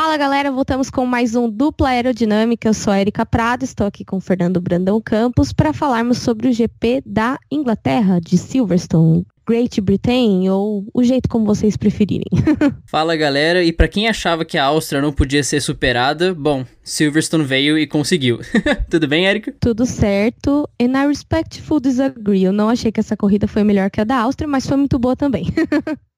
Fala galera, voltamos com mais um Dupla Aerodinâmica. Eu sou a Erika Prado, estou aqui com o Fernando Brandão Campos para falarmos sobre o GP da Inglaterra, de Silverstone. Great Britain ou o jeito como vocês preferirem. Fala galera, e para quem achava que a Áustria não podia ser superada, bom, Silverstone veio e conseguiu. Tudo bem, Erika? Tudo certo. And I respectful disagree. Eu não achei que essa corrida foi melhor que a da Áustria, mas foi muito boa também.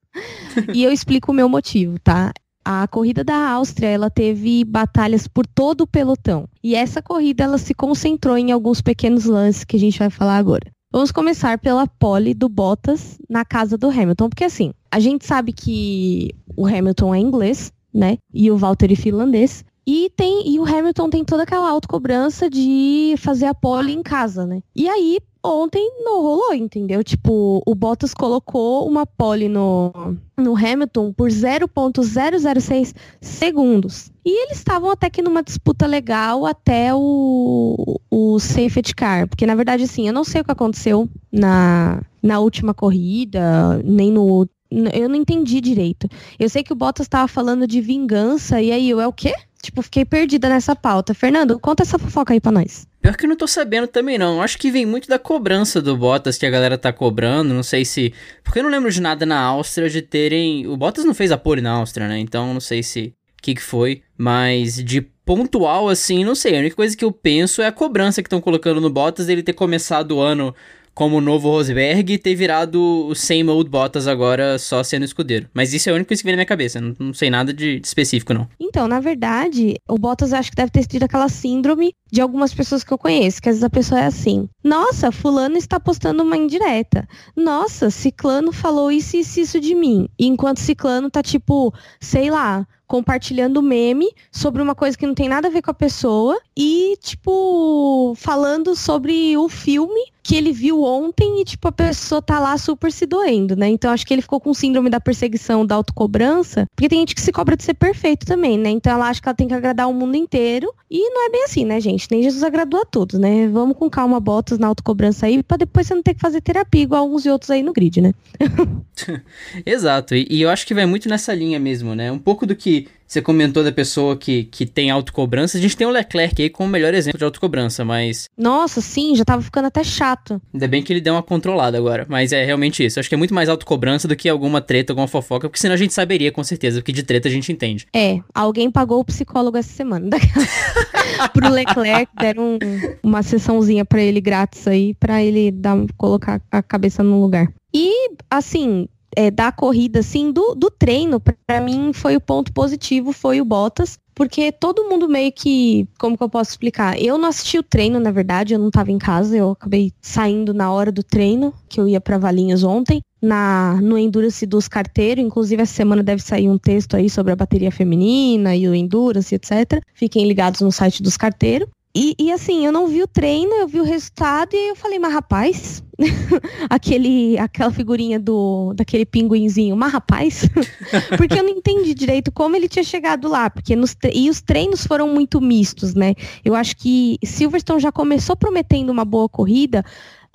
e eu explico o meu motivo, tá? A corrida da Áustria, ela teve batalhas por todo o pelotão. E essa corrida, ela se concentrou em alguns pequenos lances que a gente vai falar agora. Vamos começar pela pole do Bottas na casa do Hamilton, porque assim, a gente sabe que o Hamilton é inglês, né? E o Valtteri finlandês. E, tem, e o Hamilton tem toda aquela autocobrança de fazer a pole em casa, né? E aí, ontem não rolou, entendeu? Tipo, o Bottas colocou uma pole no, no Hamilton por 0.006 segundos. E eles estavam até que numa disputa legal até o, o safety car. Porque, na verdade, assim, eu não sei o que aconteceu na, na última corrida, nem no. Eu não entendi direito. Eu sei que o Bottas estava falando de vingança, e aí eu é o quê? Tipo, fiquei perdida nessa pauta. Fernando, conta essa fofoca aí pra nós. Pior que eu não tô sabendo também, não. Acho que vem muito da cobrança do Bottas que a galera tá cobrando. Não sei se. Porque eu não lembro de nada na Áustria de terem. O Bottas não fez a pole na Áustria, né? Então não sei se. O que, que foi. Mas de pontual, assim, não sei. A única coisa que eu penso é a cobrança que estão colocando no Bottas dele ter começado o ano como o novo Rosberg e ter virado o same old Bottas agora só sendo escudeiro. Mas isso é única coisa que vem na minha cabeça. Não, não sei nada de, de, específico, não. Então, na verdade, o Bottas acho que deve ter tido aquela síndrome de algumas pessoas que eu conheço, que às vezes a pessoa é assim: Nossa, fulano está postando uma indireta. Nossa, ciclano falou isso e isso, isso de mim. E enquanto ciclano tá tipo, sei lá, compartilhando meme sobre uma coisa que não tem nada a ver com a pessoa e, tipo, falando sobre o filme que ele viu ontem e, tipo, a pessoa tá lá super se doendo, né? Então acho que ele ficou com síndrome da perseguição, da autocobrança, porque tem gente que se cobra de ser perfeito também, né? Então ela acha que ela tem que agradar o mundo inteiro e não é bem assim, né, gente? Nem Jesus agradou a todos, né? Vamos com calma, botas na autocobrança aí, pra depois você não ter que fazer terapia igual uns e outros aí no grid, né? Exato, e, e eu acho que vai muito nessa linha mesmo, né? Um pouco do que você comentou da pessoa que, que tem autocobrança. A gente tem o Leclerc aí como o melhor exemplo de autocobrança, mas. Nossa, sim, já tava ficando até chato. Ainda bem que ele deu uma controlada agora. Mas é realmente isso. Acho que é muito mais autocobrança do que alguma treta, alguma fofoca, porque senão a gente saberia com certeza, porque de treta a gente entende. É, alguém pagou o psicólogo essa semana. Pro Leclerc, deram um, uma sessãozinha para ele grátis aí, para ele dar, colocar a cabeça no lugar. E, assim, é, da corrida, assim, do, do treino, para mim foi o ponto positivo, foi o Bottas, porque todo mundo meio que, como que eu posso explicar? Eu não assisti o treino, na verdade, eu não estava em casa, eu acabei saindo na hora do treino, que eu ia para Valinhos ontem, na no Endurance dos carteiros, inclusive essa semana deve sair um texto aí sobre a bateria feminina e o Endurance, etc. Fiquem ligados no site dos carteiros. E, e, assim, eu não vi o treino, eu vi o resultado e eu falei, mas rapaz, aquele, aquela figurinha do daquele pinguinzinho, mas rapaz, porque eu não entendi direito como ele tinha chegado lá, porque nos, e os treinos foram muito mistos, né? Eu acho que Silverstone já começou prometendo uma boa corrida,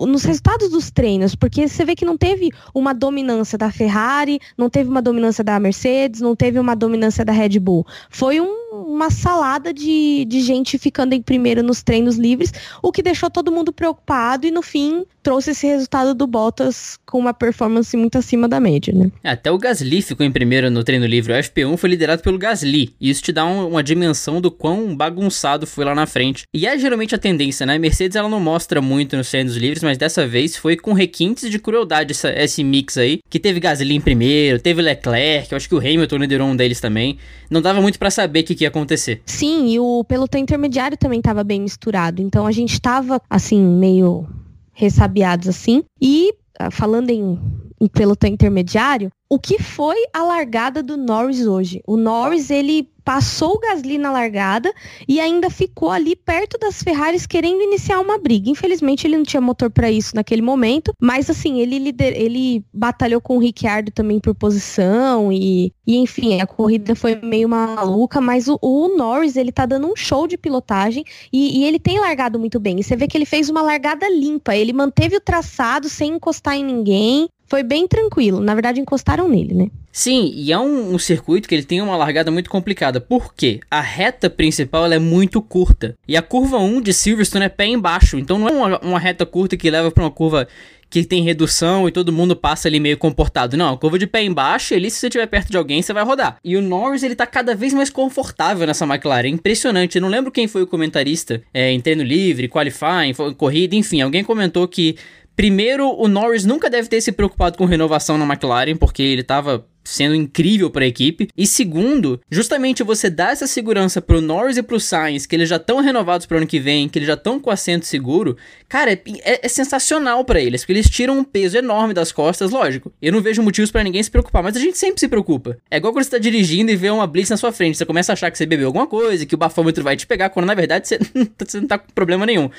nos resultados dos treinos, porque você vê que não teve uma dominância da Ferrari, não teve uma dominância da Mercedes, não teve uma dominância da Red Bull. Foi um, uma salada de, de gente ficando em primeiro nos treinos livres, o que deixou todo mundo preocupado e no fim trouxe esse resultado do Bottas com uma performance muito acima da média, né? É, até o Gasly ficou em primeiro no treino livre. O FP1 foi liderado pelo Gasly. E isso te dá um, uma dimensão do quão bagunçado foi lá na frente. E é geralmente a tendência, né? A Mercedes ela não mostra muito nos treinos livres, mas dessa vez foi com requintes de crueldade essa, esse mix aí. Que teve Gasly em primeiro, teve Leclerc, eu acho que o Hamilton liderou um deles também. Não dava muito para saber o que, que ia acontecer. Sim, e o pelotão intermediário também tava bem misturado. Então a gente tava, assim, meio ressabiados assim. E ah, falando em, em pelotão intermediário, o que foi a largada do Norris hoje? O Norris ele passou o Gasly na largada e ainda ficou ali perto das Ferraris querendo iniciar uma briga. Infelizmente ele não tinha motor para isso naquele momento, mas assim, ele lider, ele batalhou com o Ricciardo também por posição e, e enfim, a corrida foi meio maluca, mas o, o Norris ele tá dando um show de pilotagem e, e ele tem largado muito bem. E você vê que ele fez uma largada limpa, ele manteve o traçado sem encostar em ninguém, foi bem tranquilo. Na verdade, encostaram nele, né? Sim, e é um, um, circuito que ele tem uma largada muito complicada. Por quê? A reta principal é muito curta. E a curva 1 de Silverstone é pé embaixo. Então não é uma, uma reta curta que leva para uma curva que tem redução e todo mundo passa ali meio comportado. Não, curva de pé embaixo, ali se você estiver perto de alguém, você vai rodar. E o Norris, ele tá cada vez mais confortável nessa McLaren. Impressionante. Eu não lembro quem foi o comentarista é, em treino livre, qualifying, corrida, enfim. Alguém comentou que Primeiro, o Norris nunca deve ter se preocupado com renovação na McLaren, porque ele estava sendo incrível para a equipe. E segundo, justamente você dá essa segurança pro Norris e pro Sainz, que eles já estão renovados pro ano que vem, que eles já estão com assento seguro, cara, é, é, é sensacional para eles, porque eles tiram um peso enorme das costas, lógico. Eu não vejo motivos para ninguém se preocupar, mas a gente sempre se preocupa. É igual quando você tá dirigindo e vê uma blitz na sua frente, você começa a achar que você bebeu alguma coisa, que o bafômetro vai te pegar, quando na verdade você, você não tá com problema nenhum.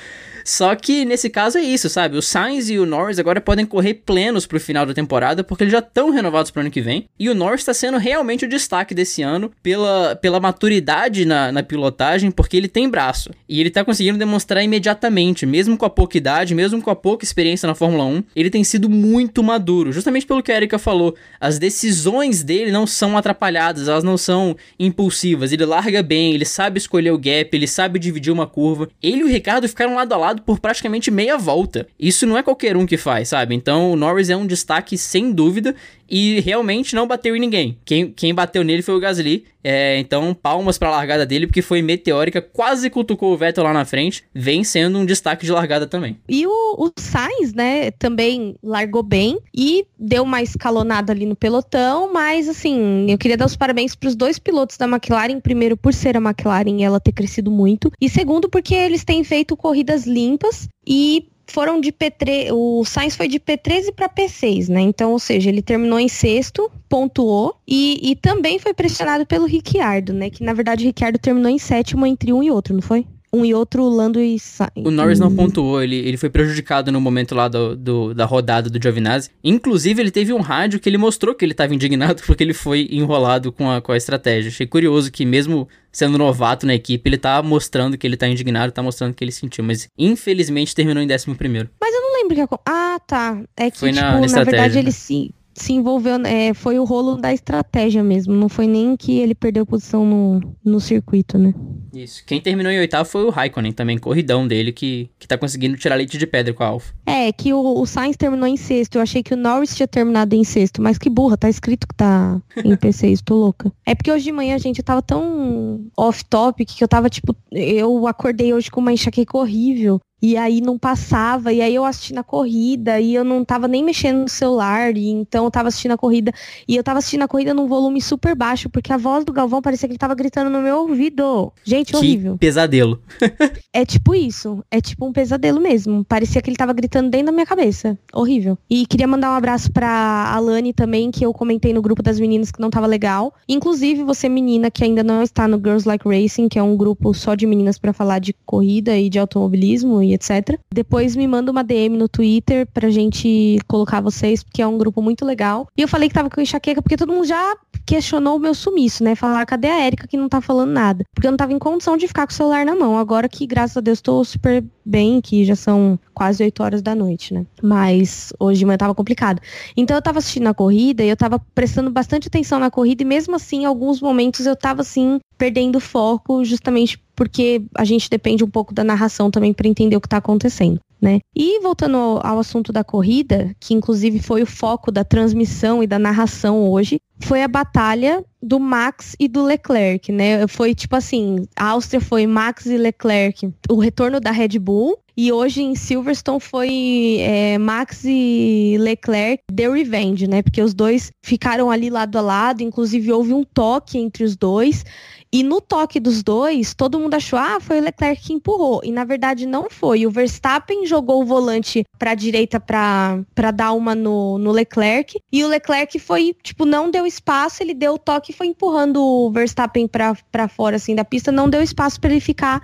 Só que nesse caso é isso, sabe? O Sainz e o Norris agora podem correr plenos pro final da temporada, porque eles já estão renovados pro ano que vem. E o Norris está sendo realmente o destaque desse ano pela, pela maturidade na, na pilotagem, porque ele tem braço. E ele está conseguindo demonstrar imediatamente, mesmo com a pouca idade, mesmo com a pouca experiência na Fórmula 1, ele tem sido muito maduro. Justamente pelo que a Erika falou, as decisões dele não são atrapalhadas, elas não são impulsivas. Ele larga bem, ele sabe escolher o gap, ele sabe dividir uma curva. Ele e o Ricardo ficaram lado a lado por praticamente meia volta. Isso não é qualquer um que faz, sabe? Então o Norris é um destaque sem dúvida e realmente não bateu em ninguém. Quem, quem bateu nele foi o Gasly. É, então, palmas para a largada dele, porque foi meteórica, quase cutucou o Vettel lá na frente, vem sendo um destaque de largada também. E o, o Sainz, né, também largou bem e deu uma escalonada ali no pelotão, mas assim, eu queria dar os parabéns para os dois pilotos da McLaren, primeiro por ser a McLaren e ela ter crescido muito, e segundo porque eles têm feito corridas limpas e foram de P3, o Sainz foi de P13 para P6, né? Então, ou seja, ele terminou em sexto, pontuou e, e também foi pressionado pelo Ricciardo, né? Que na verdade o Ricciardo terminou em sétimo entre um e outro, não foi? Um e outro Lando e Sainz. O Norris não pontuou, ele, ele foi prejudicado no momento lá do, do, da rodada do Giovinazzi. Inclusive, ele teve um rádio que ele mostrou que ele estava indignado porque ele foi enrolado com a, com a estratégia. Achei curioso que mesmo sendo novato na equipe, ele tá mostrando que ele tá indignado, tá mostrando que ele sentiu, mas infelizmente terminou em décimo primeiro. Mas eu não lembro que... Ah, tá. É que, foi tipo, na, na, na verdade, ele sim se envolveu, é, foi o rolo da estratégia mesmo, não foi nem que ele perdeu posição no, no circuito, né? Isso. Quem terminou em oitavo foi o Raikkonen, também, corridão dele, que, que tá conseguindo tirar leite de pedra com a Alfa. É, que o, o Sainz terminou em sexto, eu achei que o Norris tinha terminado em sexto, mas que burra, tá escrito que tá em P6, tô louca. É porque hoje de manhã, gente, eu tava tão off-topic que eu tava, tipo, eu acordei hoje com uma enxaqueca horrível. E aí não passava, e aí eu assistindo a corrida, e eu não tava nem mexendo no celular, e então eu tava assistindo a corrida, e eu tava assistindo a corrida num volume super baixo, porque a voz do Galvão parecia que ele tava gritando no meu ouvido. Gente, que horrível. pesadelo. é tipo isso, é tipo um pesadelo mesmo. Parecia que ele tava gritando dentro da minha cabeça. Horrível. E queria mandar um abraço pra Alane também, que eu comentei no grupo das meninas que não tava legal. Inclusive, você menina que ainda não está no Girls Like Racing, que é um grupo só de meninas para falar de corrida e de automobilismo etc. Depois me manda uma DM no Twitter pra gente colocar vocês, porque é um grupo muito legal. E eu falei que tava com enxaqueca porque todo mundo já questionou o meu sumiço, né? Falar, cadê a Erika que não tá falando nada? Porque eu não tava em condição de ficar com o celular na mão. Agora que, graças a Deus, tô super bem, que já são quase 8 horas da noite, né? Mas hoje de manhã tava complicado. Então eu tava assistindo a corrida e eu tava prestando bastante atenção na corrida e mesmo assim, alguns momentos eu tava assim, perdendo foco, justamente porque a gente depende um pouco da narração também para entender o que está acontecendo. Né? E voltando ao, ao, assunto da corrida, que inclusive foi o foco da transmissão e da narração hoje, foi a batalha do Max e do Leclerc, né? Foi tipo assim, a Áustria foi Max e Leclerc, o retorno da Red Bull, e hoje em Silverstone foi é, Max e Leclerc The Revenge, né? Porque os dois ficaram ali lado a lado, inclusive houve um toque entre os dois. E no toque dos dois, todo mundo achou, ah, foi o Leclerc que empurrou. E na verdade não foi. O Verstappen jogou o volante para a direita para dar uma no, no Leclerc. E o Leclerc foi, tipo, não deu espaço, ele deu o toque e foi empurrando o Verstappen para fora, assim, da pista. Não deu espaço para ele ficar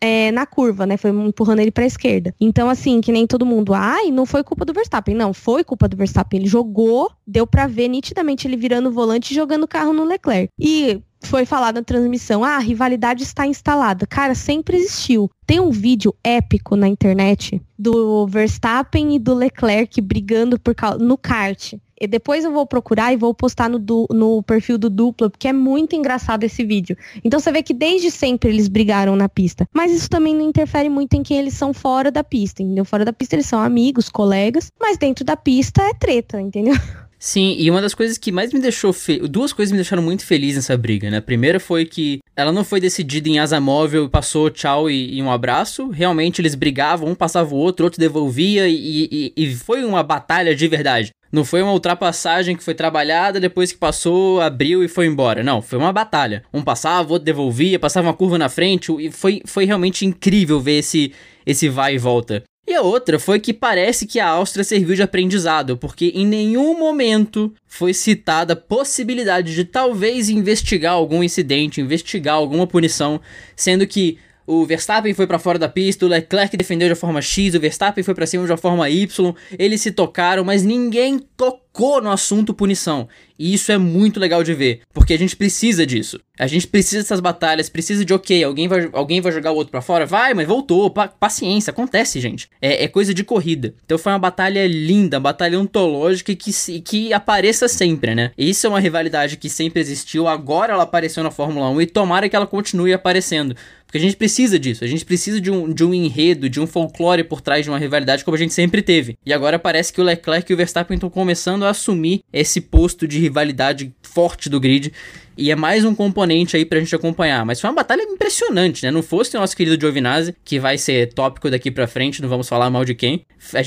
é, na curva, né? Foi empurrando ele para a esquerda. Então, assim, que nem todo mundo, ai, não foi culpa do Verstappen. Não, foi culpa do Verstappen. Ele jogou, deu para ver nitidamente ele virando o volante e jogando o carro no Leclerc. E foi falado na transmissão, ah, a rivalidade está instalada. Cara, sempre existiu. Tem um vídeo épico na internet do Verstappen e do Leclerc brigando por no kart. E depois eu vou procurar e vou postar no, du, no perfil do Dupla, porque é muito engraçado esse vídeo. Então você vê que desde sempre eles brigaram na pista. Mas isso também não interfere muito em quem eles são fora da pista, entendeu? Fora da pista eles são amigos, colegas, mas dentro da pista é treta, entendeu? Sim, e uma das coisas que mais me deixou. Fe... Duas coisas me deixaram muito feliz nessa briga, né? A primeira foi que ela não foi decidida em asa móvel, passou tchau e, e um abraço. Realmente eles brigavam, um passava o outro, o outro devolvia e, e, e foi uma batalha de verdade. Não foi uma ultrapassagem que foi trabalhada, depois que passou, abriu e foi embora. Não, foi uma batalha. Um passava, outro devolvia, passava uma curva na frente, e foi, foi realmente incrível ver esse, esse vai e volta. E a outra foi que parece que a Áustria serviu de aprendizado, porque em nenhum momento foi citada a possibilidade de talvez investigar algum incidente, investigar alguma punição, sendo que o Verstappen foi para fora da pista, o Leclerc defendeu de forma X, o Verstappen foi para cima de uma forma Y, eles se tocaram, mas ninguém tocou no assunto punição. E isso é muito legal de ver, porque a gente precisa disso. A gente precisa dessas batalhas, precisa de ok, alguém vai, alguém vai jogar o outro para fora? Vai, mas voltou, pa paciência, acontece, gente. É, é, coisa de corrida. Então foi uma batalha linda, uma batalha ontológica que, que apareça sempre, né? Isso é uma rivalidade que sempre existiu, agora ela apareceu na Fórmula 1 e tomara que ela continue aparecendo. Porque a gente precisa disso, a gente precisa de um, de um enredo, de um folclore por trás de uma rivalidade como a gente sempre teve. E agora parece que o Leclerc e o Verstappen estão começando a assumir esse posto de rivalidade forte do grid e é mais um componente aí pra gente acompanhar. Mas foi uma batalha impressionante, né? Não fosse o nosso querido Giovinazzi, que vai ser tópico daqui pra frente, não vamos falar mal de quem.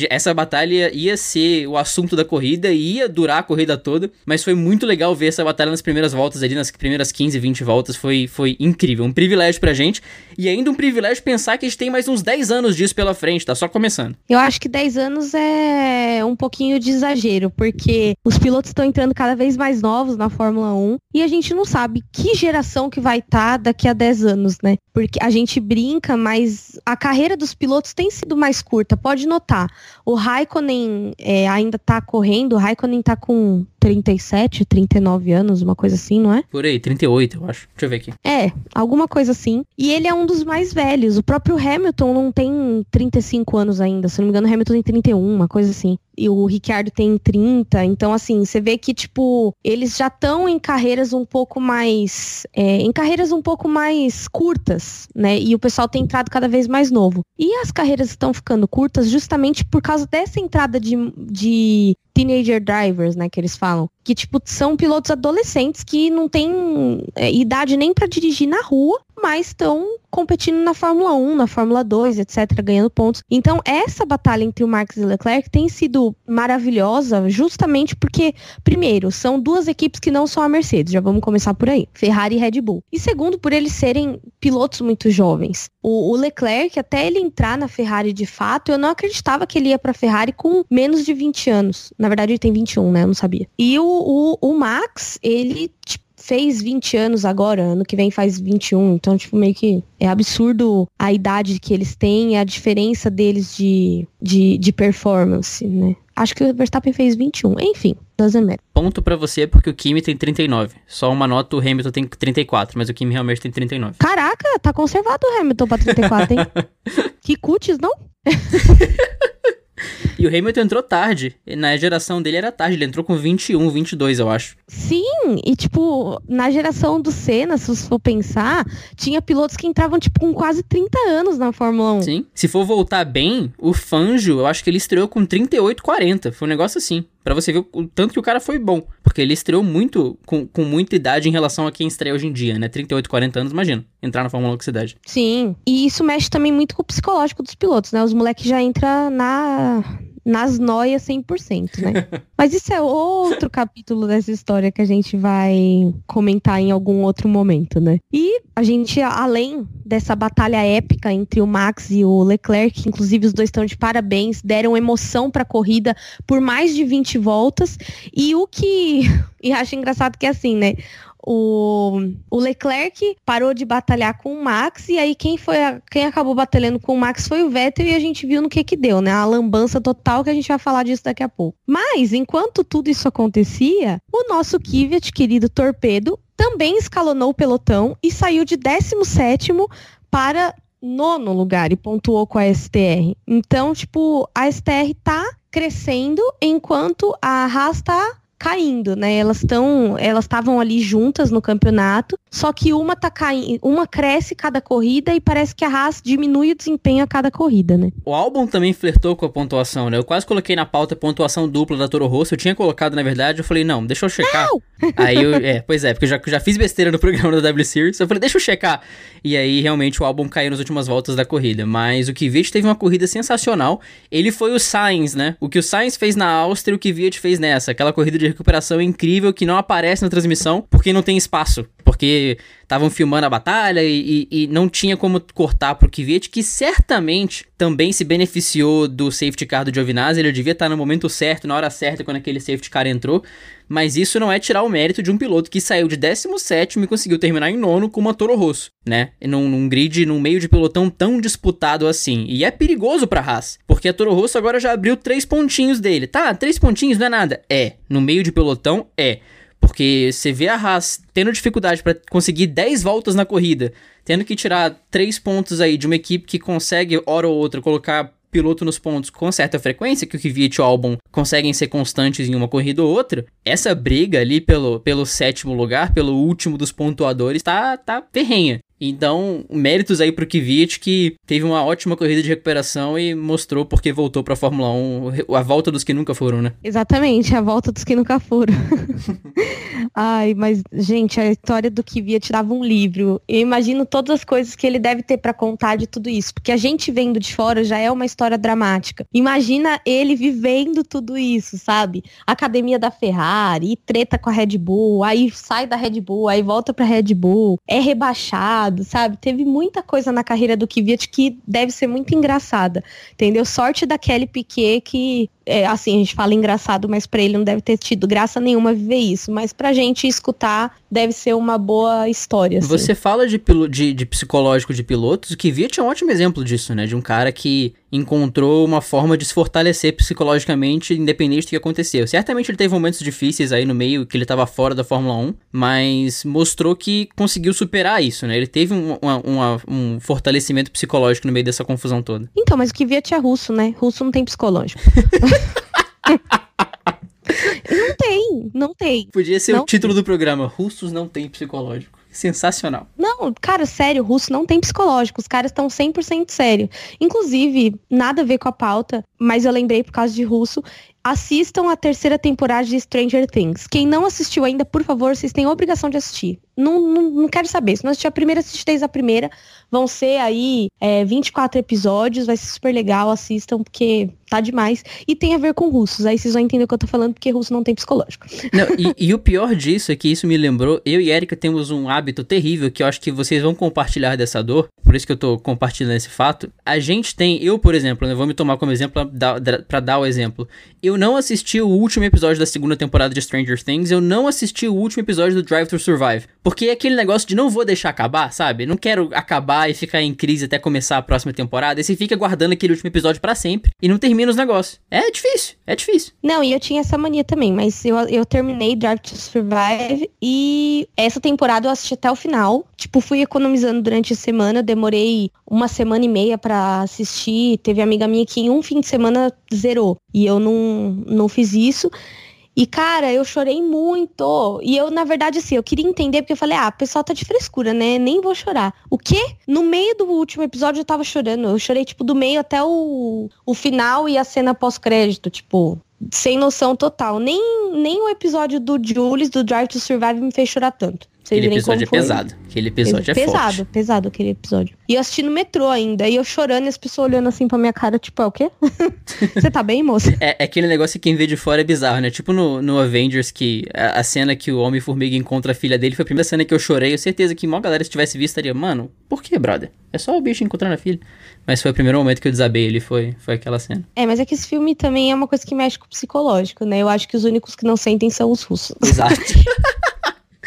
Essa batalha ia ser o assunto da corrida, ia durar a corrida toda, mas foi muito legal ver essa batalha nas primeiras voltas ali, nas primeiras 15, 20 voltas. Foi, foi incrível. Um privilégio pra gente. E ainda um privilégio pensar que a gente tem mais uns 10 anos disso pela frente, tá só começando. Eu acho que 10 anos é um pouquinho de exagero, porque os pilotos estão entrando cada vez mais novos na Fórmula 1 e a gente não sabe que geração que vai estar tá daqui a 10 anos, né? Porque a gente brinca, mas a carreira dos pilotos tem sido mais curta. Pode notar, o Raikkonen é, ainda tá correndo, o Raikkonen tá com 37, 39 anos, uma coisa assim, não é? Por aí, 38, eu acho. Deixa eu ver aqui. É, alguma coisa assim. E ele é um dos mais velhos. O próprio Hamilton não tem 35 anos ainda. Se não me engano, o Hamilton tem 31, uma coisa assim e o Ricciardo tem 30. Então, assim, você vê que, tipo, eles já estão em carreiras um pouco mais. É, em carreiras um pouco mais curtas, né? E o pessoal tem entrado cada vez mais novo. E as carreiras estão ficando curtas justamente por causa dessa entrada de, de teenager drivers, né, que eles falam, que tipo são pilotos adolescentes que não têm é, idade nem para dirigir na rua, mas estão competindo na Fórmula 1, na Fórmula 2, etc, ganhando pontos. Então, essa batalha entre o Max e o Leclerc tem sido maravilhosa, justamente porque primeiro, são duas equipes que não são a Mercedes, já vamos começar por aí, Ferrari e Red Bull. E segundo, por eles serem pilotos muito jovens. O, o Leclerc, até ele entrar na Ferrari de fato, eu não acreditava que ele ia para Ferrari com menos de 20 anos. Na verdade, ele tem 21, né? Eu não sabia. E o, o, o Max, ele tipo, fez 20 anos agora, ano que vem faz 21, então, tipo, meio que é absurdo a idade que eles têm e a diferença deles de, de, de performance, né? Acho que o Verstappen fez 21. Enfim, doesn't matter. Ponto para você porque o Kimi tem 39. Só uma nota, o Hamilton tem 34, mas o Kimi realmente tem 39. Caraca, tá conservado o Hamilton pra 34, hein? que cutis, não? E o Hamilton entrou tarde. Na geração dele era tarde, ele entrou com 21, 22, eu acho. Sim, e tipo, na geração do Senna, se você for pensar, tinha pilotos que entravam tipo com quase 30 anos na Fórmula 1. Sim. Se for voltar bem, o Fangio, eu acho que ele estreou com 38, 40. Foi um negócio assim. Para você ver o tanto que o cara foi bom. Porque ele estreou muito, com, com muita idade em relação a quem estreia hoje em dia, né? 38, 40 anos, imagina. Entrar na Fórmula 1 com essa idade. Sim. E isso mexe também muito com o psicológico dos pilotos, né? Os moleques já entram na, nas noias 100%, né? Mas isso é outro capítulo dessa história que a gente vai comentar em algum outro momento, né? E a gente, além dessa batalha épica entre o Max e o Leclerc, inclusive os dois estão de parabéns, deram emoção para a corrida por mais de 20 voltas. E o que. E acho engraçado que é assim, né? O, o Leclerc parou de batalhar com o Max e aí quem foi a, quem acabou batalhando com o Max foi o Vettel e a gente viu no que que deu, né? A lambança total que a gente vai falar disso daqui a pouco. Mas enquanto tudo isso acontecia, o nosso Kvyat, querido torpedo, também escalonou o pelotão e saiu de 17 para nono lugar e pontuou com a STR. Então, tipo, a STR tá crescendo enquanto a Haas tá caindo, né? Elas estão, elas estavam ali juntas no campeonato, só que uma tá caindo, uma cresce cada corrida e parece que a Haas diminui o desempenho a cada corrida, né? O álbum também flertou com a pontuação, né? Eu quase coloquei na pauta pontuação dupla da Toro Rosso, eu tinha colocado na verdade, eu falei, não, deixa eu checar. Não! Aí eu, é, pois é, porque eu já, já fiz besteira no programa da W Series, eu falei, deixa eu checar. E aí realmente o álbum caiu nas últimas voltas da corrida, mas o Kvyat teve uma corrida sensacional. Ele foi o Sainz, né? O que o Sainz fez na Áustria, o Kvyat fez nessa, aquela corrida de recuperação incrível que não aparece na transmissão porque não tem espaço. Porque estavam filmando a batalha e, e, e, não tinha como cortar pro Kvyat, que certamente também se beneficiou do safety car do Giovinazzi. Ele devia estar no momento certo, na hora certa, quando aquele safety car entrou. Mas isso não é tirar o mérito de um piloto que saiu de 17 e conseguiu terminar em nono com uma Toro Rosso, né? Num, num grid, num meio de pelotão tão disputado assim. E é perigoso pra Haas, porque a Toro Rosso agora já abriu três pontinhos dele. Tá, três pontinhos não é nada. É, no meio de pelotão é. Porque você vê a Haas tendo dificuldade para conseguir 10 voltas na corrida, tendo que tirar 3 pontos aí de uma equipe que consegue, hora ou outra, colocar piloto nos pontos com certa frequência, que o Kvyat e o Albon conseguem ser constantes em uma corrida ou outra, essa briga ali pelo, pelo sétimo lugar, pelo último dos pontuadores, tá, tá ferrenha. Então, méritos aí pro Kvyat, que teve uma ótima corrida de recuperação e mostrou porque voltou pra Fórmula 1, a volta dos que nunca foram, né? Exatamente, a volta dos que nunca foram. Ai, mas, gente, a história do Kvyat dava um livro. Eu imagino todas as coisas que ele deve ter para contar de tudo isso, porque a gente vendo de fora já é uma história dramática. Imagina ele vivendo tudo isso, sabe? Academia da Ferrari, treta com a Red Bull, aí sai da Red Bull, aí volta pra Red Bull, é rebaixado engraçado, sabe? Teve muita coisa na carreira do Kvyat que deve ser muito engraçada, entendeu? Sorte da Kelly Piquet que é, assim, a gente fala engraçado, mas para ele não deve ter tido graça nenhuma viver isso. Mas pra gente escutar, deve ser uma boa história. Assim. Você fala de, de, de psicológico de pilotos, o Kvyat é um ótimo exemplo disso, né? De um cara que encontrou uma forma de se fortalecer psicologicamente, independente do que aconteceu. Certamente ele teve momentos difíceis aí no meio, que ele estava fora da Fórmula 1, mas mostrou que conseguiu superar isso, né? Ele teve um, uma, um fortalecimento psicológico no meio dessa confusão toda. Então, mas o Kvyat é russo, né? Russo não tem psicológico. não tem, não tem. Podia ser não o título tem. do programa: Russos não têm psicológico. Sensacional. Não, cara, sério, russo não tem psicológico. Os caras estão 100% sério. Inclusive, nada a ver com a pauta, mas eu lembrei por causa de russo. Assistam a terceira temporada de Stranger Things. Quem não assistiu ainda, por favor, vocês têm obrigação de assistir. Não, não, não quero saber. Se não assistir a primeira, assiste desde a primeira. Vão ser aí é, 24 episódios, vai ser super legal, assistam, porque tá demais. E tem a ver com russos. Aí vocês vão entender o que eu tô falando, porque russo não tem psicológico. Não, e, e, o pior disso é que isso me lembrou, eu e Erika temos um hábito terrível que eu acho que vocês vão compartilhar dessa dor, por isso que eu tô compartilhando esse fato. A gente tem, eu, por exemplo, né, vou me tomar como exemplo para dar o exemplo. Eu não assisti o último episódio da segunda temporada de Stranger Things, eu não assisti o último episódio do Drive to Survive. Porque é aquele negócio de não vou deixar acabar, sabe? Não quero acabar e ficar em crise até começar a próxima temporada. E você fica guardando aquele último episódio para sempre e não termina os negócios. É difícil, é difícil. Não, e eu tinha essa mania também, mas eu, eu terminei Drive to Survive e essa temporada eu assisti até o final. Tipo, fui economizando durante a semana, demorei uma semana e meia para assistir. Teve amiga minha que em um fim de semana zerou. E eu não, não fiz isso. E, cara, eu chorei muito. E eu, na verdade, assim, eu queria entender, porque eu falei, ah, o pessoal tá de frescura, né? Nem vou chorar. O quê? No meio do último episódio eu tava chorando. Eu chorei, tipo, do meio até o, o final e a cena pós-crédito, tipo, sem noção total. Nem, nem o episódio do Julius, do Drive to Survive, me fez chorar tanto. Aquele episódio é pesado. Aquele episódio é pesado, forte. Pesado, pesado aquele episódio. E eu assisti no metrô ainda. E eu chorando e as pessoas olhando assim pra minha cara, tipo, é o quê? Você tá bem, moça? É, é, aquele negócio que quem vê de fora é bizarro, né? Tipo no, no Avengers, que a, a cena que o Homem-Formiga encontra a filha dele foi a primeira cena que eu chorei. Eu certeza que uma galera, se tivesse visto, estaria, mano, por que, brother? É só o bicho encontrando a filha. Mas foi o primeiro momento que eu desabei ele, foi, foi aquela cena. É, mas é que esse filme também é uma coisa que mexe com o psicológico, né? Eu acho que os únicos que não sentem são os russos. Exato.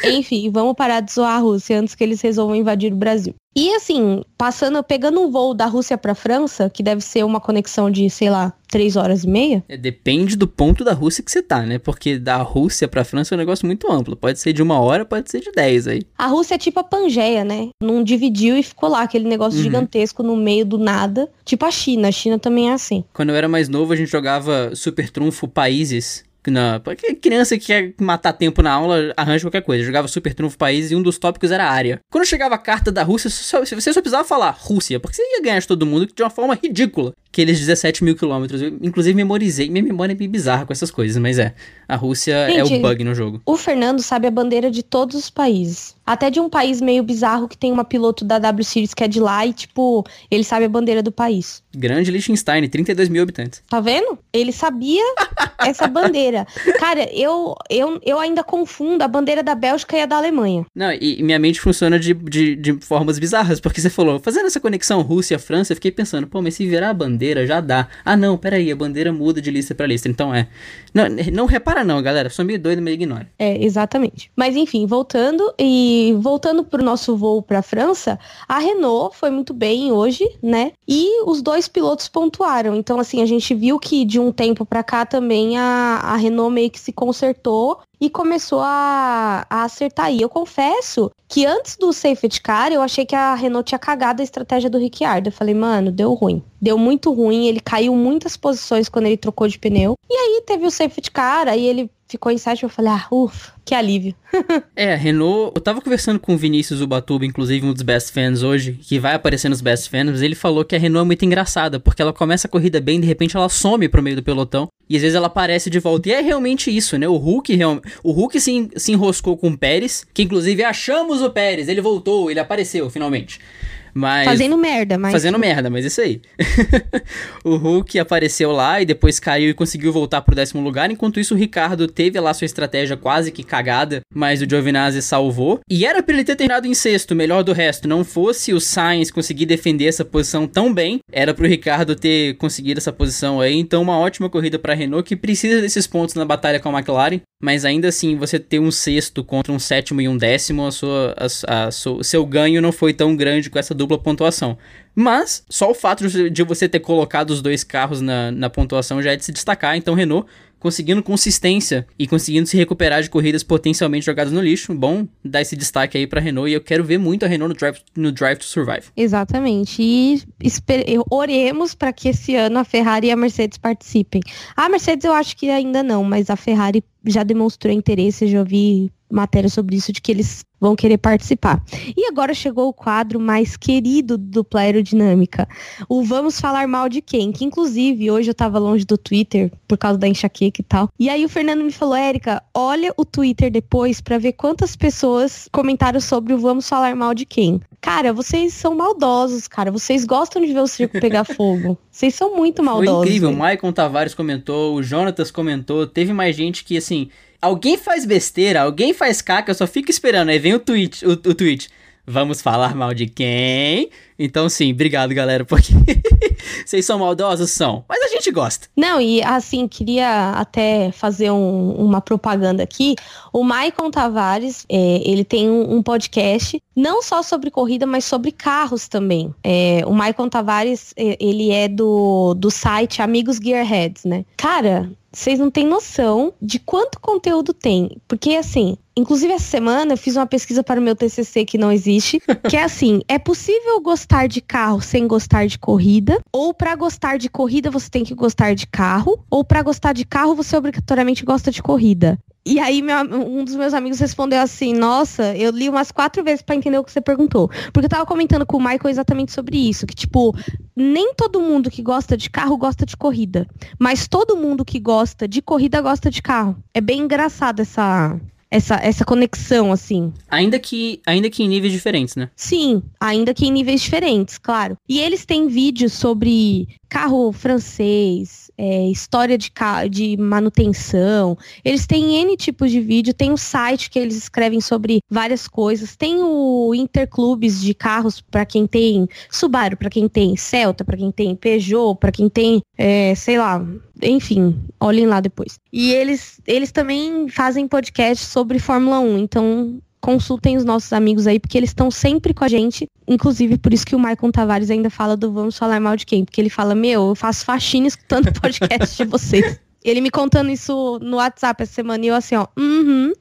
Enfim, vamos parar de zoar a Rússia antes que eles resolvam invadir o Brasil. E assim, passando, pegando um voo da Rússia para França, que deve ser uma conexão de, sei lá, três horas e meia. É, depende do ponto da Rússia que você tá, né? Porque da Rússia para França é um negócio muito amplo. Pode ser de uma hora, pode ser de dez aí. A Rússia é tipo a Pangeia, né? Não dividiu e ficou lá, aquele negócio uhum. gigantesco no meio do nada. Tipo a China. A China também é assim. Quando eu era mais novo, a gente jogava Super Trunfo Países Na, criança que quer matar tempo na aula arranja qualquer coisa. Jogava Super Trunfo País e um dos tópicos era área. Quando chegava a carta da Rússia, só, você só precisava falar Rússia, porque você ia ganhar de todo mundo de uma forma ridícula. Aqueles 17 mil quilômetros. Eu, inclusive, memorizei. Minha memória é bem bizarra com essas coisas, mas é. A Rússia Gente, é o bug no jogo. O Fernando sabe a bandeira de todos os países. Até de um país meio bizarro que tem uma piloto da W Series que é de lá e, tipo, ele sabe a bandeira do país. Grande Liechtenstein, 32 mil habitantes. Tá vendo? Ele sabia essa bandeira. Cara, eu, eu, eu ainda confundo a bandeira da Bélgica e a da Alemanha. Não, e minha mente funciona de, de, de formas bizarras, porque você falou, fazendo essa conexão Rússia-França, eu fiquei pensando, pô, mas se virar a bandeira já dá. Ah, não, peraí, a bandeira muda de lista para lista. Então é. Não, não repara, não, galera. Sou meio doido, meio ignora. É, exatamente. Mas enfim, voltando e voltando pro nosso voo pra França, a Renault foi muito bem hoje, né? E os dois pilotos pontuaram. Então, assim, a gente viu que de um tempo para cá também a, a Renault meio que se consertou e começou a, a acertar. E eu confesso que antes do safety car, eu achei que a Renault tinha cagado a estratégia do Ricciardo. Eu falei, mano, deu ruim. Deu muito ruim, ele caiu muitas posições quando ele trocou de pneu. E aí teve o safety car, aí ele ficou em sétimo, eu falei, ah, ufa, que alívio. é, Renault, eu tava conversando com o Vinícius Ubatuba, inclusive um dos best fans hoje, que vai aparecer nos best fans, ele falou que a Renault é muito engraçada, porque ela começa a corrida bem, de repente ela some pro meio do pelotão, e às vezes ela aparece de volta. E é realmente isso, né? O Hulk, o Hulk se, se enroscou com o Pérez, que inclusive achamos o Pérez, ele voltou, ele apareceu finalmente. Mas... Fazendo merda, mas. Fazendo merda, mas isso aí. o Hulk apareceu lá e depois caiu e conseguiu voltar pro décimo lugar. Enquanto isso, o Ricardo teve lá sua estratégia quase que cagada, mas o Giovinazzi salvou. E era pra ele ter terminado em sexto, melhor do resto. Não fosse o Sainz conseguir defender essa posição tão bem, era pro Ricardo ter conseguido essa posição aí. Então, uma ótima corrida pra Renault que precisa desses pontos na batalha com a McLaren. Mas ainda assim, você ter um sexto contra um sétimo e um décimo, a sua, a, a, a seu ganho não foi tão grande com essa dupla pontuação. Mas, só o fato de você ter colocado os dois carros na, na pontuação já é de se destacar. Então, Renault conseguindo consistência e conseguindo se recuperar de corridas potencialmente jogadas no lixo. Bom dar esse destaque aí para Renault e eu quero ver muito a Renault no Drive, no drive to Survive. Exatamente. E oremos para que esse ano a Ferrari e a Mercedes participem. A Mercedes eu acho que ainda não, mas a Ferrari já demonstrou interesse, já ouvi matéria sobre isso, de que eles vão querer participar. E agora chegou o quadro mais querido do Aerodinâmica, o Vamos Falar Mal de Quem, que inclusive hoje eu tava longe do Twitter por causa da enxaqueca e tal. E aí o Fernando me falou, Érica, olha o Twitter depois para ver quantas pessoas comentaram sobre o Vamos Falar Mal de Quem. Cara, vocês são maldosos, cara. Vocês gostam de ver o circo pegar fogo. Vocês são muito maldosos. Foi incrível. O Maicon Tavares comentou, o Jonatas comentou, teve mais gente que, assim, alguém faz besteira, alguém faz caca, eu só fico esperando. Aí vem o tweet, o, o tweet. Vamos falar mal de quem? Então, sim, obrigado, galera, porque vocês são maldosos, são. Mas a gente gosta. Não, e assim, queria até fazer um, uma propaganda aqui. O Maicon Tavares, é, ele tem um, um, podcast, não só sobre corrida, mas sobre carros também. É, o Maicon Tavares, é, ele é do, do site Amigos Gearheads, né? Cara, vocês não têm noção de quanto conteúdo tem. Porque, assim, inclusive essa semana eu fiz uma pesquisa para o meu TCC que não existe, que é assim, é possível gostar de carro sem gostar de corrida? Ou para gostar de corrida você tem que gostar de carro? Ou para gostar de carro você obrigatoriamente gosta de corrida? E aí um dos meus amigos respondeu assim, nossa, eu li umas quatro vezes para entender o que você perguntou. Porque eu tava comentando com o Michael exatamente sobre isso, que tipo, nem todo mundo que gosta de carro gosta de corrida. Mas todo mundo que gosta de corrida gosta de carro. É bem engraçado essa, essa, essa conexão, assim. Ainda que, ainda que em níveis diferentes, né? Sim, ainda que em níveis diferentes, claro. E eles têm vídeos sobre carro francês, é, história de, de manutenção. Eles têm N tipos de vídeo, tem um site que eles escrevem sobre várias coisas, tem o interclubes de carros para quem tem Subaru, para quem tem Celta, para quem tem Peugeot, para quem tem, é, sei lá, enfim, olhem lá depois. E eles, eles também fazem podcast sobre Fórmula 1, então consultem os nossos amigos aí, porque eles estão sempre com a gente. Inclusive, por isso que o Maicon Tavares ainda fala do Vamos Falar Mal de Quem? Porque ele fala, meu, eu faço faxina escutando podcast de vocês. Ele me contando isso no WhatsApp essa semana e eu assim, ó. Uhum.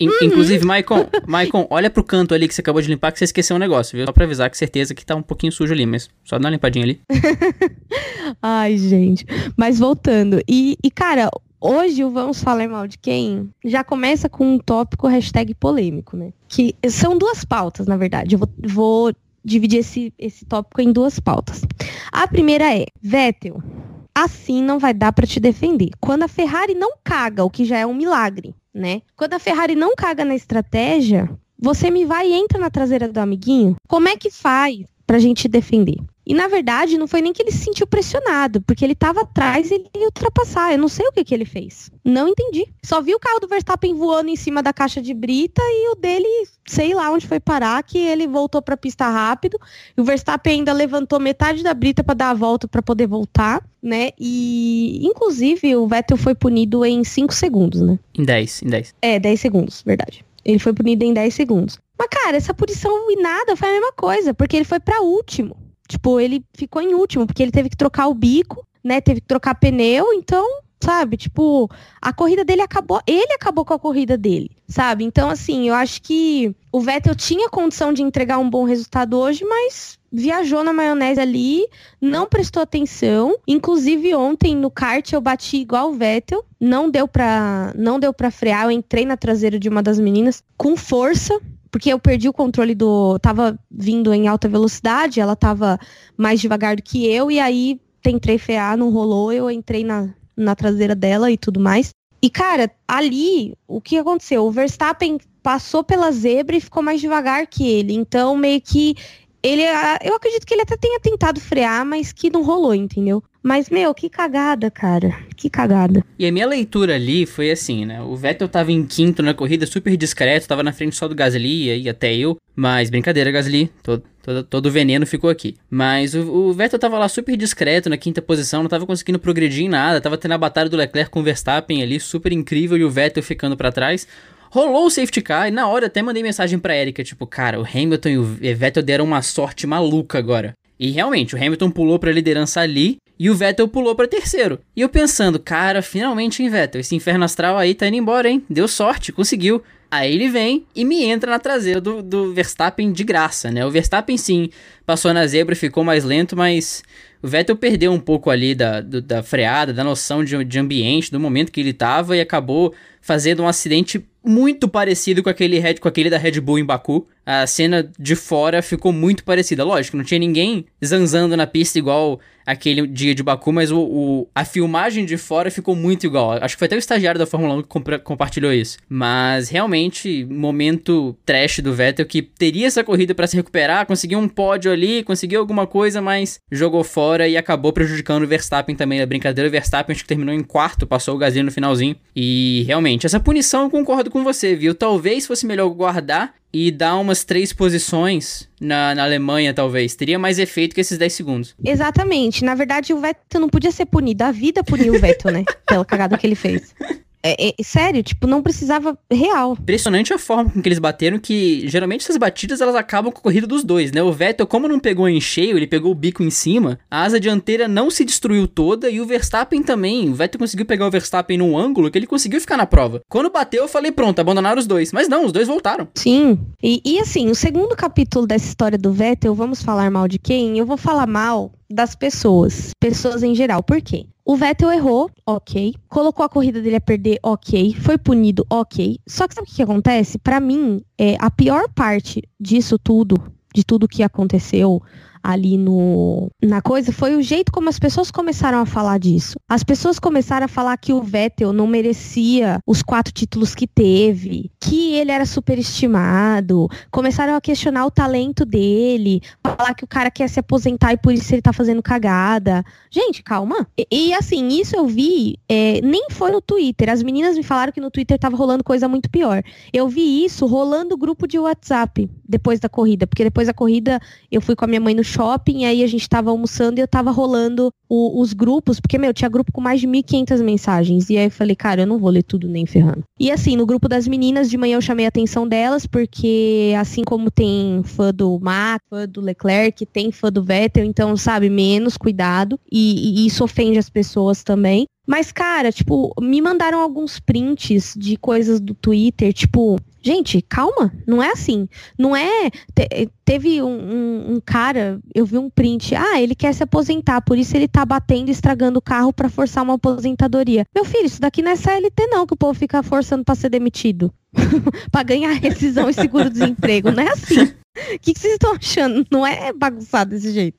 In, uhum. Inclusive, Maicon, Maicon, olha pro canto ali que você acabou de limpar que você esqueceu um negócio, viu? Só pra avisar que certeza que tá um pouquinho sujo ali, mas só dá uma limpadinha ali. Ai, gente. Mas voltando. E, e, cara, hoje o Vamos Falar Mal de Quem já começa com um tópico hashtag polêmico, né? Que são duas pautas, na verdade. Eu vou, vou dividir esse, esse tópico em duas pautas. A primeira é, Vettel, assim não vai dar para te defender. Quando a Ferrari não caga, o que já é um milagre, né? Quando a Ferrari não caga na estratégia, você me vai e entra na traseira do amiguinho. Como é que faz pra gente defender? E na verdade, não foi nem que ele se sentiu pressionado, porque ele estava atrás e ele ia ultrapassar. Eu não sei o que, que ele fez. Não entendi. Só vi o carro do Verstappen voando em cima da caixa de brita e o dele, sei lá onde foi parar, que ele voltou para a pista rápido. E o Verstappen ainda levantou metade da brita para dar a volta para poder voltar, né? E inclusive o Vettel foi punido em 5 segundos, né? Em 10, em 10. É, 10 segundos, verdade. Ele foi punido em 10 segundos. Mas, cara, essa punição e nada foi a mesma coisa, porque ele foi para último. Tipo, ele ficou em último, porque ele teve que trocar o bico, né? Teve que trocar pneu, então, sabe? Tipo, a corrida dele acabou, ele acabou com a corrida dele, sabe? Então, assim, eu acho que o Vettel tinha condição de entregar um bom resultado hoje, mas viajou na maionese ali, não prestou atenção. Inclusive ontem no kart eu bati igual o Vettel, não deu para não deu para frear, eu entrei na traseira de uma das meninas com força, porque eu perdi o controle do. Tava vindo em alta velocidade, ela tava mais devagar do que eu, e aí tentei frear, não rolou, eu entrei na, na traseira dela e tudo mais. E, cara, ali, o que aconteceu? O Verstappen passou pela zebra e ficou mais devagar que ele. Então, meio que ele. Eu acredito que ele até tenha tentado frear, mas que não rolou, entendeu? Mas, meu, que cagada, cara. Que cagada. E a minha leitura ali foi assim, né? O Vettel tava em quinto na corrida, super discreto, tava na frente só do Gasly e até eu. Mas, brincadeira, Gasly. Todo o veneno ficou aqui. Mas o, o, Vettel tava lá super discreto na quinta posição, não tava conseguindo progredir em nada. Tava tendo a batalha do Leclerc com o Verstappen ali, super incrível, e o Vettel ficando para trás. Rolou o safety car e na hora até mandei mensagem pra Erika, tipo, cara, o Hamilton e o Vettel deram uma sorte maluca agora. E realmente, o Hamilton pulou pra liderança ali e o Vettel pulou para terceiro. E eu pensando, cara, finalmente, hein, Vettel? Esse inferno astral aí tá indo embora, hein? Deu sorte, conseguiu. Aí ele vem e me entra na traseira do, do Verstappen de graça, né? O Verstappen sim passou na zebra, ficou mais lento, mas o Vettel perdeu um pouco ali da, do, da freada, da noção de, de ambiente, do momento que ele tava e acabou fazendo um acidente muito parecido com aquele, com aquele da Red Bull em Baku. A cena de fora ficou muito parecida. Lógico, não tinha ninguém zanzando na pista igual aquele dia de Baku, mas o, o, a filmagem de fora ficou muito igual. Acho que foi até o estagiário da Fórmula 1 que comp compartilhou isso. Mas realmente, momento trash do Vettel que teria essa corrida para se recuperar, conseguiu um pódio ali, conseguiu alguma coisa, mas jogou fora e acabou prejudicando o Verstappen também. A brincadeira, o Verstappen acho que terminou em quarto, passou o Gasly no finalzinho. E realmente, essa punição eu concordo com você, viu? Talvez fosse melhor guardar e dar umas três posições na, na Alemanha, talvez. Teria mais efeito que esses 10 segundos. Exatamente. Na verdade, o Vettel não podia ser punido. A vida puniu o Vettel, né? Pela cagada que ele fez. É, é, sério, tipo, não precisava real. Impressionante a forma com que eles bateram, que geralmente essas batidas elas acabam com a corrida dos dois, né? O Vettel, como não pegou em cheio, ele pegou o bico em cima, a asa dianteira não se destruiu toda e o Verstappen também. O Vettel conseguiu pegar o Verstappen num ângulo que ele conseguiu ficar na prova. Quando bateu, eu falei, pronto, abandonaram os dois. Mas não, os dois voltaram. Sim. E, e assim, o segundo capítulo dessa história do Vettel, vamos falar mal de quem? Eu vou falar mal das pessoas. Pessoas em geral. Por quê? O Vettel errou, ok. Colocou a corrida dele a perder, ok. Foi punido, ok. Só que sabe o que, acontece? Para mim, é, a pior parte disso tudo, de tudo que aconteceu, ali no na coisa foi o jeito como as pessoas começaram a falar disso. As pessoas começaram a falar que o Vettel não merecia os quatro títulos que teve, que ele era superestimado, começaram a questionar o talento dele, falar que o cara quer se aposentar e por isso ele tá fazendo cagada. Gente, calma. E, e assim, isso eu vi, é, nem foi no Twitter. As meninas me falaram que no Twitter tava rolando coisa muito pior. Eu vi isso rolando grupo de WhatsApp depois da corrida, porque depois da corrida eu fui com a minha mãe no shopping, aí a gente tava almoçando e eu tava rolando o, os grupos, porque, meu, tinha grupo com mais de 1.500 mensagens. E aí eu falei, cara, eu não vou ler tudo nem ferrando. E assim, no grupo das meninas, de manhã eu chamei a atenção delas, porque assim como tem fã do Max, fã do Leclerc, tem fã do Vettel, então, sabe, menos cuidado. E, e isso ofende as pessoas também. Mas, cara, tipo, me mandaram alguns prints de coisas do Twitter, tipo, gente, calma, não é assim. Não é. Te, teve um, um, um, cara, eu vi um print, ah, ele quer se aposentar, por isso ele tá batendo estragando o carro para forçar uma aposentadoria. Meu filho, isso daqui não é CLT, não, que o povo fica forçando para ser demitido. para ganhar rescisão e seguro-desemprego. Não é assim. O que, que vocês estão achando? Não é bagunçado desse jeito.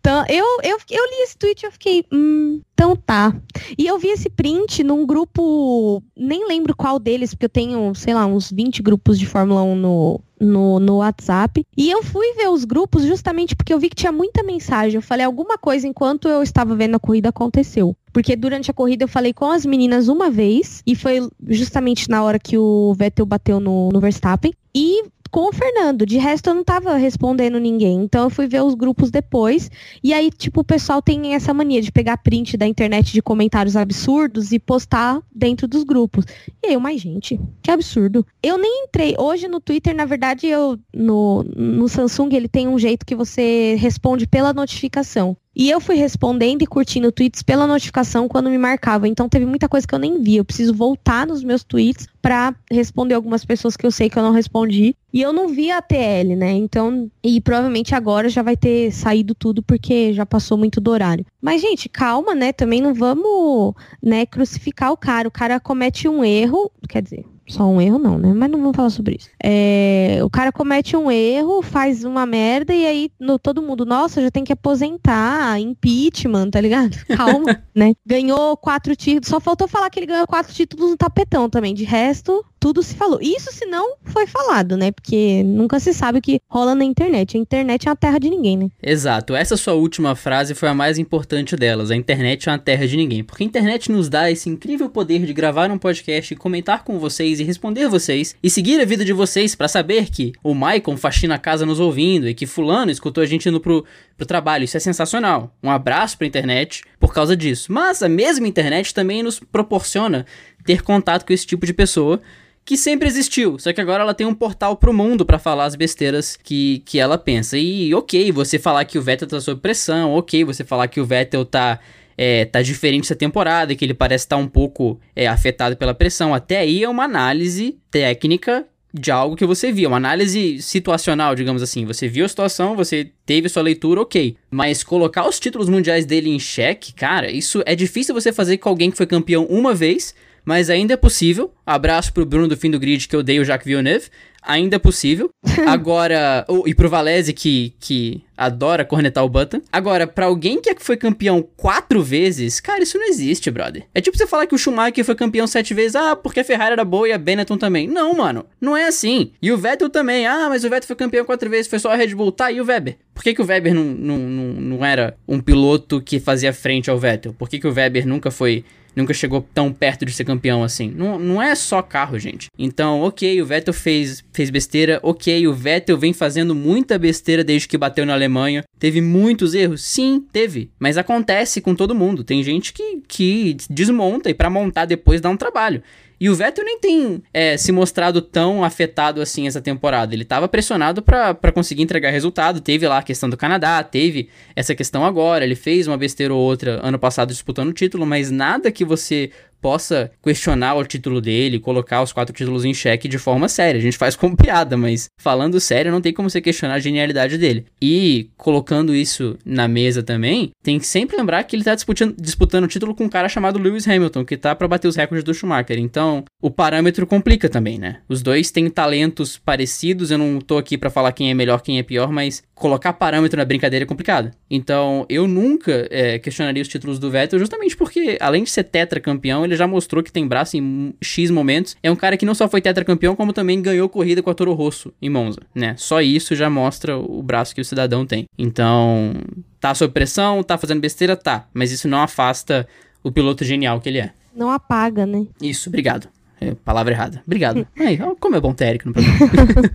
Então, eu, eu, eu li esse tweet e eu fiquei, hum, então tá. E eu vi esse print num grupo, nem lembro qual deles, porque eu tenho, sei lá, uns 20 grupos de Fórmula 1 no, no, no WhatsApp. E eu fui ver os grupos justamente porque eu vi que tinha muita mensagem. Eu falei, alguma coisa enquanto eu estava vendo a corrida aconteceu. Porque durante a corrida eu falei com as meninas uma vez, e foi justamente na hora que o Vettel bateu no, no Verstappen. E com o Fernando. De resto, eu não tava respondendo ninguém. Então, eu fui ver os grupos depois. E aí, tipo, o pessoal tem essa mania de pegar print da internet de comentários absurdos e postar dentro dos grupos. E aí, eu, mas gente, que absurdo. Eu nem entrei. Hoje no Twitter, na verdade, eu no, no Samsung ele tem um jeito que você responde pela notificação. E eu fui respondendo e curtindo tweets pela notificação quando me marcavam. Então teve muita coisa que eu nem vi. Eu preciso voltar nos meus tweets para responder algumas pessoas que eu sei que eu não respondi. E eu não vi a TL, né? Então, e provavelmente agora já vai ter saído tudo porque já passou muito do horário. Mas, gente, calma, né? Também não vamos, né, crucificar o cara. O cara comete um erro, quer dizer, só um erro não, né? Mas não vamos falar sobre isso. É, o cara comete um erro, faz uma merda e aí no, todo mundo, nossa, já tem que aposentar, impeachment, tá ligado? Calma, né? Ganhou quatro títulos, só faltou falar que ele ganhou quatro títulos no tapetão também. De resto, tudo se falou. Isso se não foi falado, né? Porque nunca se sabe o que rola na internet. A internet é uma terra de ninguém, né? Exato. Essa sua última frase foi a mais importante delas. A internet é uma terra de ninguém. Porque a internet nos dá esse incrível poder de gravar um podcast e comentar com vocês e responder vocês e seguir a vida de vocês para saber que o Maicon faxina a casa nos ouvindo e que fulano escutou a gente indo pro, pro trabalho. Isso é sensacional. Um abraço pra internet por causa disso. Mas a mesma internet também nos proporciona ter contato com esse tipo de pessoa que sempre existiu, só que agora ela tem um portal pro mundo para falar as besteiras que, que ela pensa. E ok, você falar que o Vettel tá sob pressão, ok, você falar que o Vettel tá, é, tá diferente essa temporada, que ele parece estar tá um pouco é, afetado pela pressão. Até aí é uma análise técnica de algo que você viu, uma análise situacional, digamos assim. Você viu a situação, você teve sua leitura, ok. Mas colocar os títulos mundiais dele em xeque, cara, isso é difícil você fazer com alguém que foi campeão uma vez mas ainda é possível. Abraço pro Bruno do fim do grid que eu dei o Jacques Villeneuve. Ainda é possível. Agora, oh, e pro Valese que, que adora cornetar o Button. Agora, para alguém que foi campeão quatro vezes, cara, isso não existe, brother. É tipo você falar que o Schumacher foi campeão sete vezes, ah, porque a Ferrari era boa e a Benetton também. Não, mano, não é assim. E o Vettel também, ah, mas o Vettel foi campeão quatro vezes, foi só a Red Bull. Tá, e o Weber? Por que, que o Weber não, não, não, não era um piloto que fazia frente ao Vettel? Por que, que o Weber nunca foi nunca chegou tão perto de ser campeão assim. Não, não é só carro, gente. Então, ok, o Vettel fez, fez besteira, ok, o Vettel vem fazendo muita besteira desde que bateu na Alemanha. Teve muitos erros? Sim, teve. Mas acontece com todo mundo. Tem gente que, que desmonta e para montar depois dá um trabalho. E o Vettel nem tem é, se mostrado tão afetado assim essa temporada. Ele estava pressionado para conseguir entregar resultado. Teve lá a questão do Canadá, teve essa questão agora. Ele fez uma besteira ou outra ano passado disputando o título, mas nada que você possa questionar o título dele, colocar os quatro títulos em xeque de forma séria. A gente faz como piada, mas falando sério, não tem como você questionar a genialidade dele. E colocando isso na mesa também, tem que sempre lembrar que ele tá disputando, disputando o título com um cara chamado Lewis Hamilton, que tá para bater os recordes do Schumacher. Então, o parâmetro complica também, né? Os dois têm talentos parecidos, eu não tô aqui para falar quem é melhor, quem é pior, mas colocar parâmetro na brincadeira é complicado. Então, eu nunca é, questionaria os títulos do Vettel, justamente porque, além de ser tetracampeão, ele já mostrou que tem braço em X momentos. É um cara que não só foi tetracampeão, como também ganhou corrida com a Toro Rosso em Monza, né? Só isso já mostra o braço que o cidadão tem. Então, tá sob pressão, tá fazendo besteira, tá. Mas isso não afasta o piloto genial que ele é. Não apaga, né? Isso, obrigado. É, palavra errada. Obrigado. Aí, como é bom ter Eric no programa.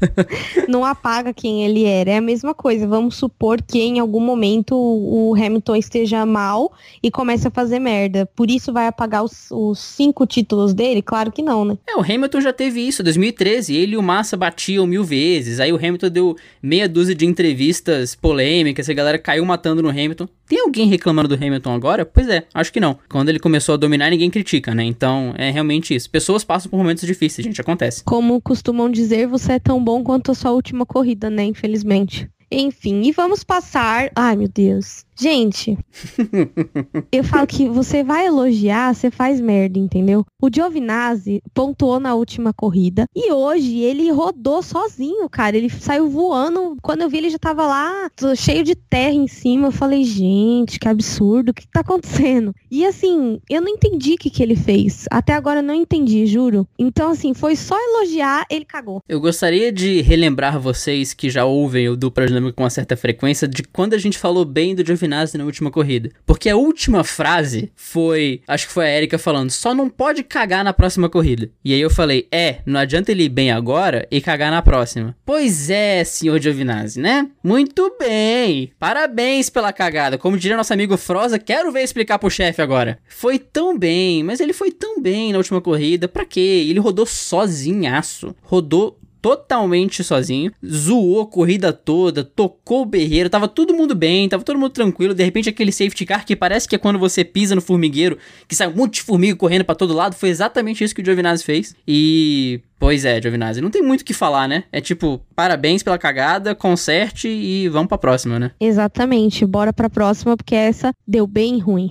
não apaga quem ele era. É a mesma coisa. Vamos supor que em algum momento o Hamilton esteja mal e comece a fazer merda. Por isso vai apagar os, os cinco títulos dele? Claro que não, né? É, o Hamilton já teve isso. 2013, ele e o Massa batiam mil vezes. Aí o Hamilton deu meia dúzia de entrevistas polêmicas. A galera caiu matando no Hamilton. Tem alguém reclamando do Hamilton agora? Pois é, acho que não. Quando ele começou a dominar, ninguém critica, né? Então é realmente isso. Pessoas passam por momentos difíceis, gente, acontece. Como costumam dizer, você é tão bom quanto a sua última corrida, né? Infelizmente. Enfim, e vamos passar. Ai, meu Deus. Gente, eu falo que você vai elogiar, você faz merda, entendeu? O Giovinazzi pontuou na última corrida e hoje ele rodou sozinho, cara. Ele saiu voando. Quando eu vi, ele já tava lá cheio de terra em cima. Eu falei, gente, que absurdo, o que tá acontecendo? E assim, eu não entendi o que, que ele fez. Até agora eu não entendi, juro. Então, assim, foi só elogiar, ele cagou. Eu gostaria de relembrar vocês que já ouvem o Dupla Dinâmica com uma certa frequência de quando a gente falou bem do Giovinazzi na última corrida. Porque a última frase foi, acho que foi a Erika falando, só não pode cagar na próxima corrida. E aí eu falei, é, não adianta ele ir bem agora e cagar na próxima. Pois é, senhor Giovinazzi, né? Muito bem. Parabéns pela cagada. Como diria nosso amigo Froza, quero ver explicar pro chefe agora. Foi tão bem, mas ele foi tão bem na última corrida. Pra quê? Ele rodou sozinhaço. Rodou totalmente sozinho, zoou a corrida toda, tocou o berreiro, tava todo mundo bem, tava todo mundo tranquilo. De repente, aquele safety car que parece que é quando você pisa no formigueiro, que sai um monte de formiga correndo para todo lado, foi exatamente isso que o Giovinazzi fez. E Pois é, Giovinazzi, não tem muito o que falar, né? É tipo, parabéns pela cagada, conserte e vamos pra próxima, né? Exatamente, bora pra próxima, porque essa deu bem ruim.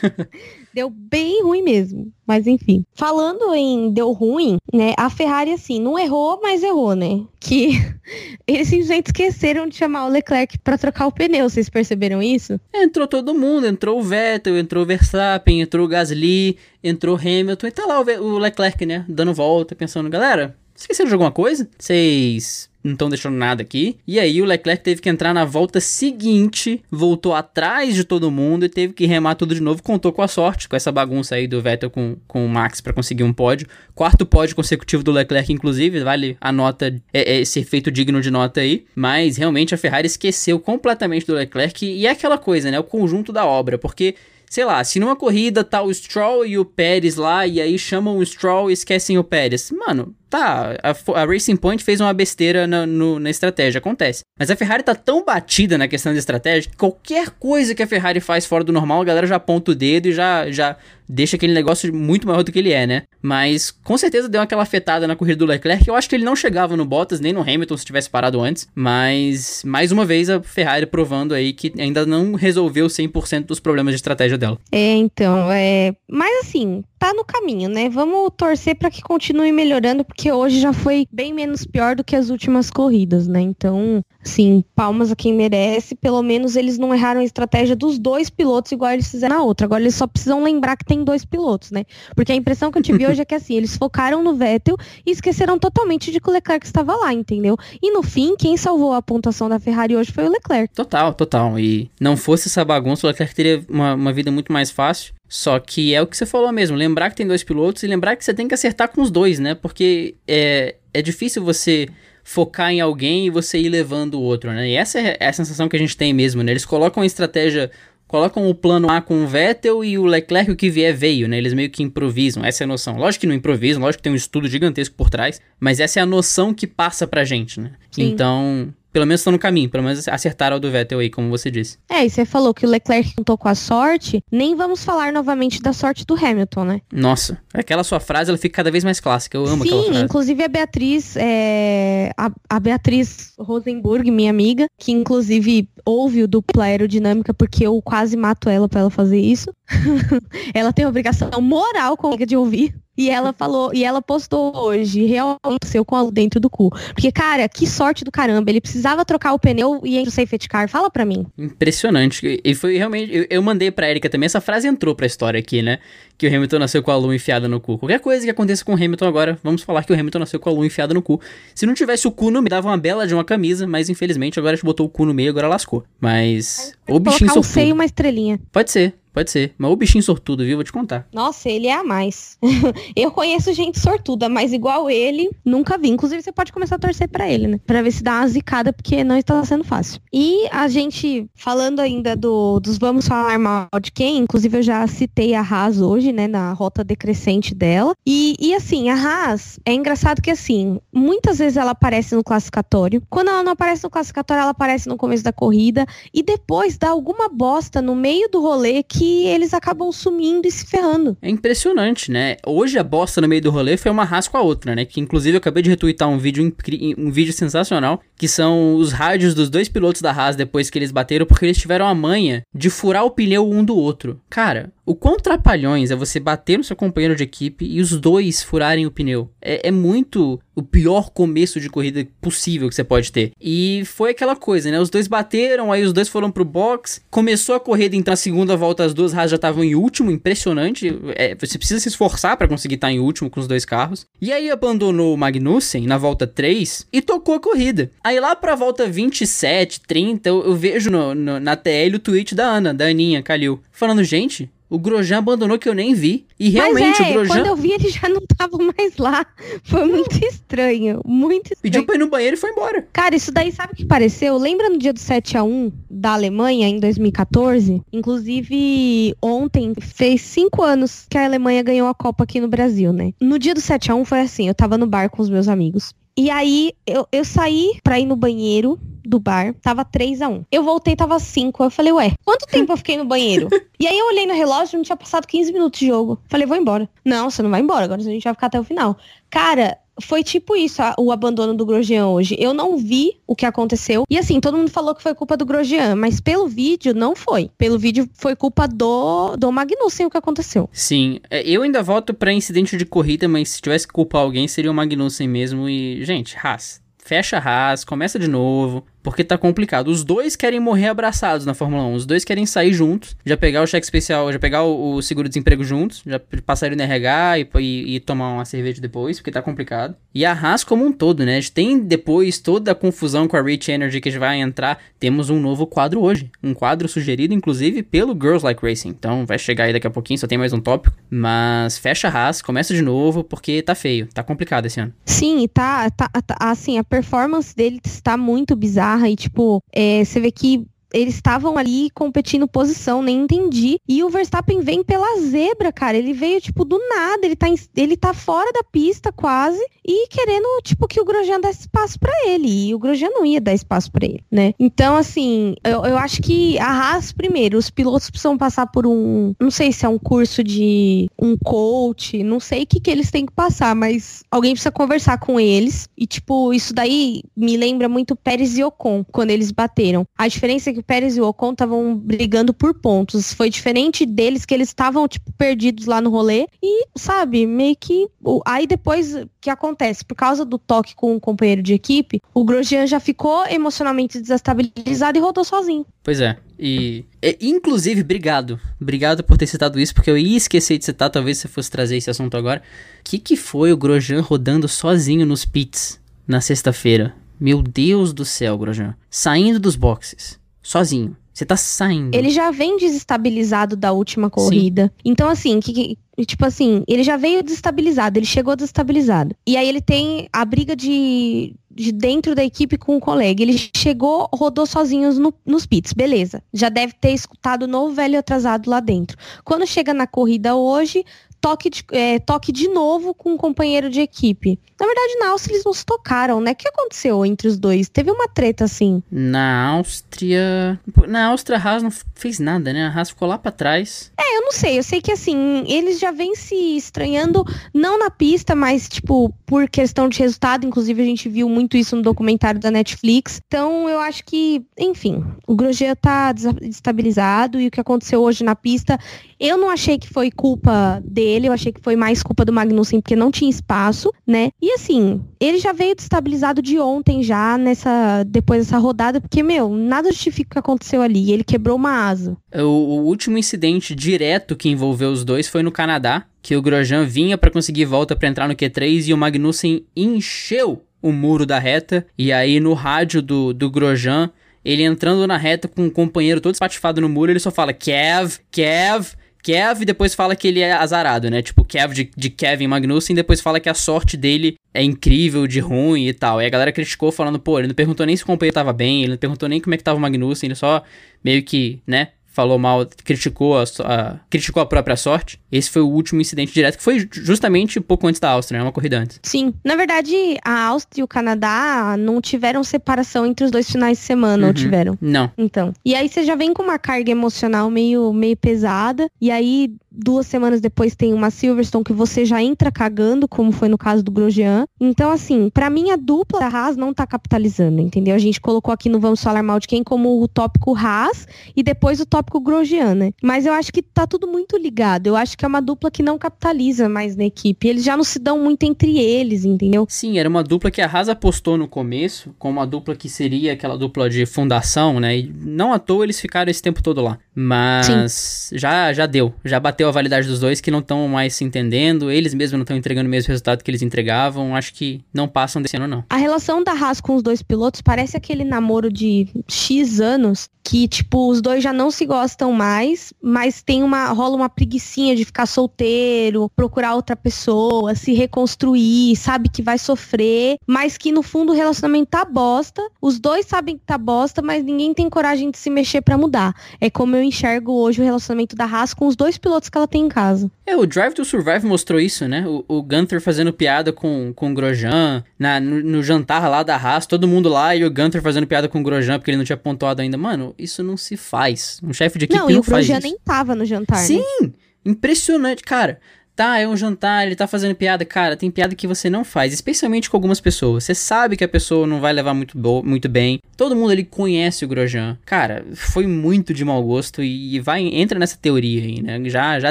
deu bem ruim mesmo. Mas enfim. Falando em deu ruim, né? A Ferrari, assim, não errou, mas errou, né? Que eles simplesmente esqueceram de chamar o Leclerc para trocar o pneu. Vocês perceberam isso? Entrou todo mundo. Entrou o Vettel, entrou o Verstappen, entrou o Gasly, entrou Hamilton. E tá lá o Leclerc, né? Dando volta, pensando, galera, esqueceram de alguma coisa? Vocês não estão deixando nada aqui. E aí o Leclerc teve que entrar na volta seguinte, voltou atrás de todo mundo e teve que remar tudo de novo. Contou com a sorte, com essa bagunça aí do Vettel com, com o Max para conseguir um pódio. Quarto pódio consecutivo do Leclerc, inclusive, vale a nota, é, é esse efeito digno de nota aí. Mas realmente a Ferrari esqueceu completamente do Leclerc e é aquela coisa, né? O conjunto da obra, porque sei lá, se numa corrida tá o Stroll e o Pérez lá, e aí chamam o Stroll e esquecem o Pérez. Mano, tá, a, a Racing Point fez uma besteira na, no, na estratégia, acontece. Mas a Ferrari tá tão batida na questão da estratégia que qualquer coisa que a Ferrari faz fora do normal, a galera já aponta o dedo e já, já deixa aquele negócio muito maior do que ele é, né? Mas com certeza deu aquela afetada na corrida do Leclerc. Eu acho que ele não chegava no Bottas nem no Hamilton se tivesse parado antes. Mas mais uma vez a Ferrari provando aí que ainda não resolveu 100% dos problemas de estratégia dela. É, então, é. Mas assim, tá no caminho, né? Vamos torcer para que continue melhorando, porque hoje já foi bem menos pior do que as últimas corridas, né? Então, Sim, palmas a quem merece. Pelo menos eles não erraram a estratégia dos dois pilotos igual eles fizeram na outra. Agora eles só precisam lembrar que tem dois pilotos, né? Porque a impressão que eu tive hoje é que assim, eles focaram no Vettel e esqueceram totalmente de que o Leclerc estava lá, entendeu? E no fim, quem salvou a pontuação da Ferrari hoje foi o Leclerc. Total, total. E não fosse essa bagunça, o Leclerc teria uma, uma vida muito mais fácil. Só que é o que você falou mesmo, lembrar que tem dois pilotos e lembrar que você tem que acertar com os dois, né? Porque é, é difícil você focar em alguém e você ir levando o outro, né? E essa é, a sensação que a gente tem mesmo, né? Eles colocam a estratégia, colocam o plano A com o Vettel e o Leclerc o que vier veio, né? Eles meio que improvisam, essa é a noção. Lógico que não improvisam, lógico que tem um estudo gigantesco por trás, mas essa é a noção que passa pra gente, né? Sim. Então, pelo menos estão no caminho, pelo menos acertaram o do Vettel aí, como você disse. É, e você falou que o Leclerc contou com a sorte, nem vamos falar novamente da sorte do Hamilton, né? Nossa, aquela sua frase, ela fica cada vez mais clássica, eu amo Sim, aquela frase. Sim, inclusive a Beatriz, é, a, a, Beatriz Rosenburg, minha amiga, que inclusive ouve o dupla aerodinâmica, porque eu quase mato ela para ela fazer isso. ela tem a obrigação moral comigo de ouvir. E ela falou, e ela postou hoje, realmente seu com a dentro do cu. Porque, cara, que sorte do caramba. Ele precisava trocar o pneu e entra o safety car. Fala pra mim. Impressionante. E foi realmente. Eu, eu mandei pra Erika também. Essa frase entrou pra história aqui, né? Que o Hamilton nasceu com a lua enfiada no cu. Qualquer coisa que aconteça com o Hamilton agora, vamos falar que o Hamilton nasceu com a lua enfiada no cu. Se não tivesse o cu no meio, dava uma bela de uma camisa, mas infelizmente agora a gente botou o cu no meio, agora lascou. Mas. O bichinho um seio e uma estrelinha. Pode ser. Pode ser. Mas o bichinho sortudo, viu? Vou te contar. Nossa, ele é a mais. eu conheço gente sortuda, mas igual ele, nunca vi. Inclusive, você pode começar a torcer para ele, né? Pra ver se dá uma zicada, porque não está sendo fácil. E a gente, falando ainda do, dos vamos falar mal de quem, inclusive eu já citei a Haas hoje, né? Na rota decrescente dela. E, e assim, a Haas, é engraçado que assim, muitas vezes ela aparece no classificatório. Quando ela não aparece no classificatório, ela aparece no começo da corrida. E depois dá alguma bosta no meio do rolê que eles acabam sumindo e se ferrando. É impressionante, né? Hoje a bosta no meio do rolê foi uma Haas com a outra, né? Que inclusive eu acabei de retweetar um vídeo, um vídeo sensacional, que são os rádios dos dois pilotos da Haas depois que eles bateram, porque eles tiveram a manha de furar o pneu um do outro. Cara, o quão trapalhões é você bater no seu companheiro de equipe e os dois furarem o pneu. É, é, muito o pior começo de corrida possível que você pode ter. E foi aquela coisa, né? Os dois bateram, aí os dois foram pro box. Começou a corrida, então a segunda volta as duas Haas já estavam em último, impressionante. É, você precisa se esforçar para conseguir estar em último com os dois carros. E aí abandonou o Magnussen na volta 3 e tocou a corrida. Aí lá pra volta 27, 30, eu, eu vejo no, no, na TL o tweet da Ana, da Aninha Calil, falando, gente, o Grosjean abandonou que eu nem vi. E realmente é, o Grosjean. Quando eu vi, ele já não tava mais lá. Foi muito estranho. Muito estranho. Pediu pra ir no banheiro e foi embora. Cara, isso daí sabe o que pareceu? Lembra no dia do 7x1 da Alemanha, em 2014? Inclusive, ontem fez cinco anos que a Alemanha ganhou a Copa aqui no Brasil, né? No dia do 7x1 foi assim: eu tava no bar com os meus amigos. E aí eu, eu saí pra ir no banheiro do bar, tava 3 a 1 Eu voltei, tava 5. Eu falei, ué, quanto tempo eu fiquei no banheiro? e aí eu olhei no relógio, não tinha passado 15 minutos de jogo. Falei, vou embora. Não, você não vai embora, agora a gente vai ficar até o final. Cara, foi tipo isso, a, o abandono do Grosjean hoje. Eu não vi o que aconteceu. E assim, todo mundo falou que foi culpa do Grosjean, mas pelo vídeo não foi. Pelo vídeo foi culpa do, do Magnussen o que aconteceu. Sim, é, eu ainda voto para incidente de corrida, mas se tivesse que culpar alguém seria o Magnussen mesmo. E, gente, Haas, fecha a Haas, começa de novo. Porque tá complicado. Os dois querem morrer abraçados na Fórmula 1. Os dois querem sair juntos, já pegar o cheque especial, já pegar o, o seguro-desemprego juntos, já passar ele no RH e, e, e, tomar uma cerveja depois, porque tá complicado. E a Haas como um todo, né? A gente tem depois toda a confusão com a Rich Energy que a gente vai entrar. Temos um novo quadro hoje. Um quadro sugerido, inclusive, pelo Girls Like Racing. Então vai chegar aí daqui a pouquinho, só tem mais um tópico. Mas fecha a Haas, começa de novo, porque tá feio. Tá complicado esse ano. Sim, tá, tá, tá assim, a performance dele está muito bizarra e, tipo, é, você vê que eles estavam ali competindo posição, nem entendi. E o Verstappen vem pela zebra, cara. Ele veio, tipo, do nada. Ele tá, em, ele tá fora da pista quase e querendo, tipo, que o Grosjean desse espaço para ele. E o Grosjean não ia dar espaço para ele, né? Então, assim, eu, eu acho que a Haas, primeiro, os pilotos precisam passar por um. Não sei se é um curso de um coach, não sei o que, que eles têm que passar, mas alguém precisa conversar com eles. E, tipo, isso daí me lembra muito Pérez e Ocon, quando eles bateram. A diferença é que Pérez e o Ocon estavam brigando por pontos. Foi diferente deles que eles estavam, tipo, perdidos lá no rolê. E, sabe, meio que. Aí depois, que acontece? Por causa do toque com o um companheiro de equipe, o Grosjean já ficou emocionalmente desestabilizado e rodou sozinho. Pois é. E, e, inclusive, obrigado. Obrigado por ter citado isso, porque eu ia esquecer de citar, talvez você fosse trazer esse assunto agora. O que, que foi o Grosjean rodando sozinho nos pits na sexta-feira? Meu Deus do céu, Grosjean. Saindo dos boxes sozinho. Você tá saindo. Ele já vem desestabilizado da última corrida. Sim. Então, assim, que, tipo assim, ele já veio desestabilizado, ele chegou desestabilizado. E aí ele tem a briga de, de dentro da equipe com o colega. Ele chegou, rodou sozinho no, nos pits, beleza. Já deve ter escutado o novo velho atrasado lá dentro. Quando chega na corrida hoje, toque de, é, toque de novo com um companheiro de equipe. Na verdade, na Áustria eles não se tocaram, né? O que aconteceu entre os dois? Teve uma treta assim. Na Áustria. Na Áustria, a Haas não fez nada, né? A Haas ficou lá pra trás. É, eu não sei. Eu sei que assim, eles já vêm se estranhando, não na pista, mas, tipo, por questão de resultado. Inclusive, a gente viu muito isso no documentário da Netflix. Então, eu acho que, enfim, o Grosjean tá desestabilizado e o que aconteceu hoje na pista, eu não achei que foi culpa dele, eu achei que foi mais culpa do Magnussen, porque não tinha espaço, né? E assim, ele já veio destabilizado de ontem já, nessa depois dessa rodada, porque, meu, nada justifica o que aconteceu ali. Ele quebrou uma asa. O, o último incidente direto que envolveu os dois foi no Canadá, que o Grosjean vinha para conseguir volta para entrar no Q3 e o Magnussen encheu o muro da reta. E aí no rádio do, do Grosjean ele entrando na reta com um companheiro todo espatifado no muro, ele só fala Kev, Kev, Kev depois fala que ele é azarado, né? Tipo, Kev de, de Kevin Magnussen, depois fala que a sorte dele é incrível, de ruim e tal. E a galera criticou falando, pô, ele não perguntou nem se o companheiro tava bem, ele não perguntou nem como é que tava o Magnussen, ele só meio que, né, falou mal, criticou a, a, criticou a própria sorte. Esse foi o último incidente direto, que foi justamente pouco antes da Áustria, né? Uma corrida antes. Sim. Na verdade, a Áustria e o Canadá não tiveram separação entre os dois finais de semana, uhum. ou tiveram? Não. Então. E aí você já vem com uma carga emocional meio, meio pesada. E aí duas semanas depois tem uma Silverstone que você já entra cagando, como foi no caso do Grosjean. Então, assim, para mim a dupla da Haas não tá capitalizando, entendeu? A gente colocou aqui no Vamos Falar Mal de Quem como o tópico Haas e depois o tópico Grosjean, né? Mas eu acho que tá tudo muito ligado. Eu acho que é uma dupla que não capitaliza mais na equipe. Eles já não se dão muito entre eles, entendeu? Sim, era uma dupla que a Haas apostou no começo, como uma dupla que seria aquela dupla de fundação, né? E não à toa eles ficaram esse tempo todo lá. Mas já já deu, já bateu bateu a validade dos dois que não estão mais se entendendo, eles mesmos não estão entregando o mesmo resultado que eles entregavam. Acho que não passam desse ano, não. A relação da Haas com os dois pilotos parece aquele namoro de X anos que, tipo, os dois já não se gostam mais, mas tem uma. rola uma preguiçinha de ficar solteiro, procurar outra pessoa, se reconstruir, sabe que vai sofrer, mas que no fundo o relacionamento tá bosta. Os dois sabem que tá bosta, mas ninguém tem coragem de se mexer para mudar. É como eu enxergo hoje o relacionamento da Haas com os dois pilotos que ela tem em casa. É, o Drive to Survive mostrou isso, né? O, o Gunther fazendo piada com, com o Grosjean, na, no, no jantar lá da Haas, todo mundo lá e o Gunther fazendo piada com o Grosjean porque ele não tinha pontuado ainda. Mano, isso não se faz. Um chefe de equipe não, não, faz isso. Não, e o nem tava no jantar, Sim! Né? Impressionante, cara. Tá, é um jantar, ele tá fazendo piada. Cara, tem piada que você não faz, especialmente com algumas pessoas. Você sabe que a pessoa não vai levar muito, muito bem. Todo mundo ali conhece o Grosjean. Cara, foi muito de mau gosto e vai entra nessa teoria aí, né? Já, já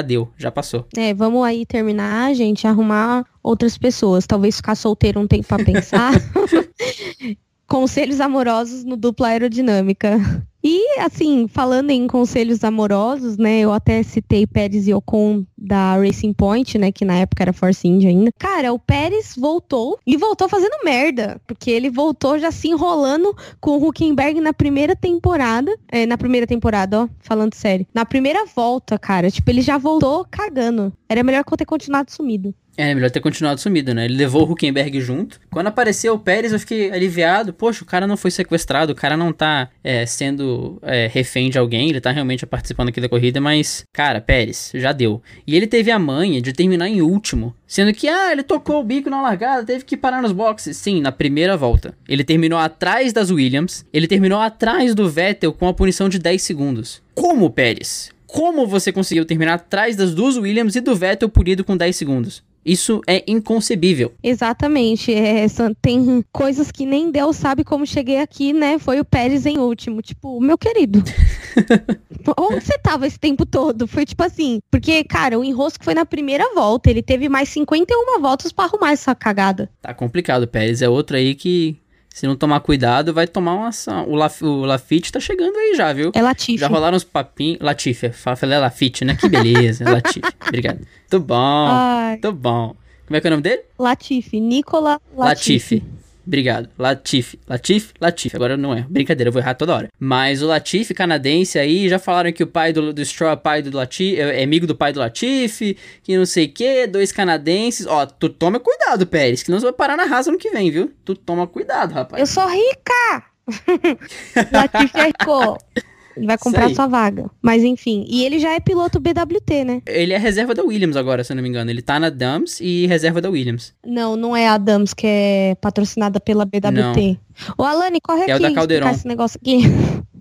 deu, já passou. É, vamos aí terminar, gente, arrumar outras pessoas. Talvez ficar solteiro um tempo pra pensar. Conselhos amorosos no dupla aerodinâmica. E, assim, falando em conselhos amorosos, né, eu até citei Pérez e Ocon da Racing Point, né, que na época era Force India ainda. Cara, o Pérez voltou e voltou fazendo merda, porque ele voltou já se enrolando com o Huckenberg na primeira temporada, é, na primeira temporada, ó, falando sério. Na primeira volta, cara, tipo, ele já voltou cagando. Era melhor ter continuado sumido. É, melhor ter continuado sumido, né? Ele levou o Huckenberg junto. Quando apareceu o Pérez, eu fiquei aliviado. Poxa, o cara não foi sequestrado, o cara não tá é, sendo é, refém de alguém, ele tá realmente participando aqui da corrida, mas, cara, Pérez, já deu. E ele teve a manha de terminar em último. Sendo que, ah, ele tocou o bico na largada, teve que parar nos boxes. Sim, na primeira volta. Ele terminou atrás das Williams, ele terminou atrás do Vettel com a punição de 10 segundos. Como, Pérez? Como você conseguiu terminar atrás das duas Williams e do Vettel punido com 10 segundos? Isso é inconcebível. Exatamente. É, tem coisas que nem Deus sabe como cheguei aqui, né? Foi o Pérez em último. Tipo, meu querido. onde você tava esse tempo todo? Foi tipo assim. Porque, cara, o enrosco foi na primeira volta. Ele teve mais 51 voltas para arrumar essa cagada. Tá complicado. O Pérez é outro aí que se não tomar cuidado, vai tomar uma ação. O, Laf, o Lafitte tá chegando aí já, viu? É Latifi. Já rolaram uns papinhos. Latifi, falei Lafitte, né? Que beleza, Latifi. Obrigado. Tô bom, Ai. tô bom. Como é que é o nome dele? Latifi, Nicola Latifi. Latifi. Obrigado. Latifi. Latifi? Latifi. Agora não é. Brincadeira, eu vou errar toda hora. Mas o Latifi canadense aí, já falaram que o pai do, do Straw é pai do Latifi, é, é amigo do pai do Latifi, que não sei o que, dois canadenses. Ó, tu toma cuidado, Pérez, que não você vai parar na raça ano que vem, viu? Tu toma cuidado, rapaz. Eu sou rica! Latifi é rico. Ele vai comprar sua vaga. Mas enfim. E ele já é piloto BWT, né? Ele é reserva da Williams agora, se eu não me engano. Ele tá na Dams e reserva da Williams. Não, não é a Dams que é patrocinada pela BWT. Não. Ô, Alane, corre é aqui. É o da Calderon. esse negócio aqui.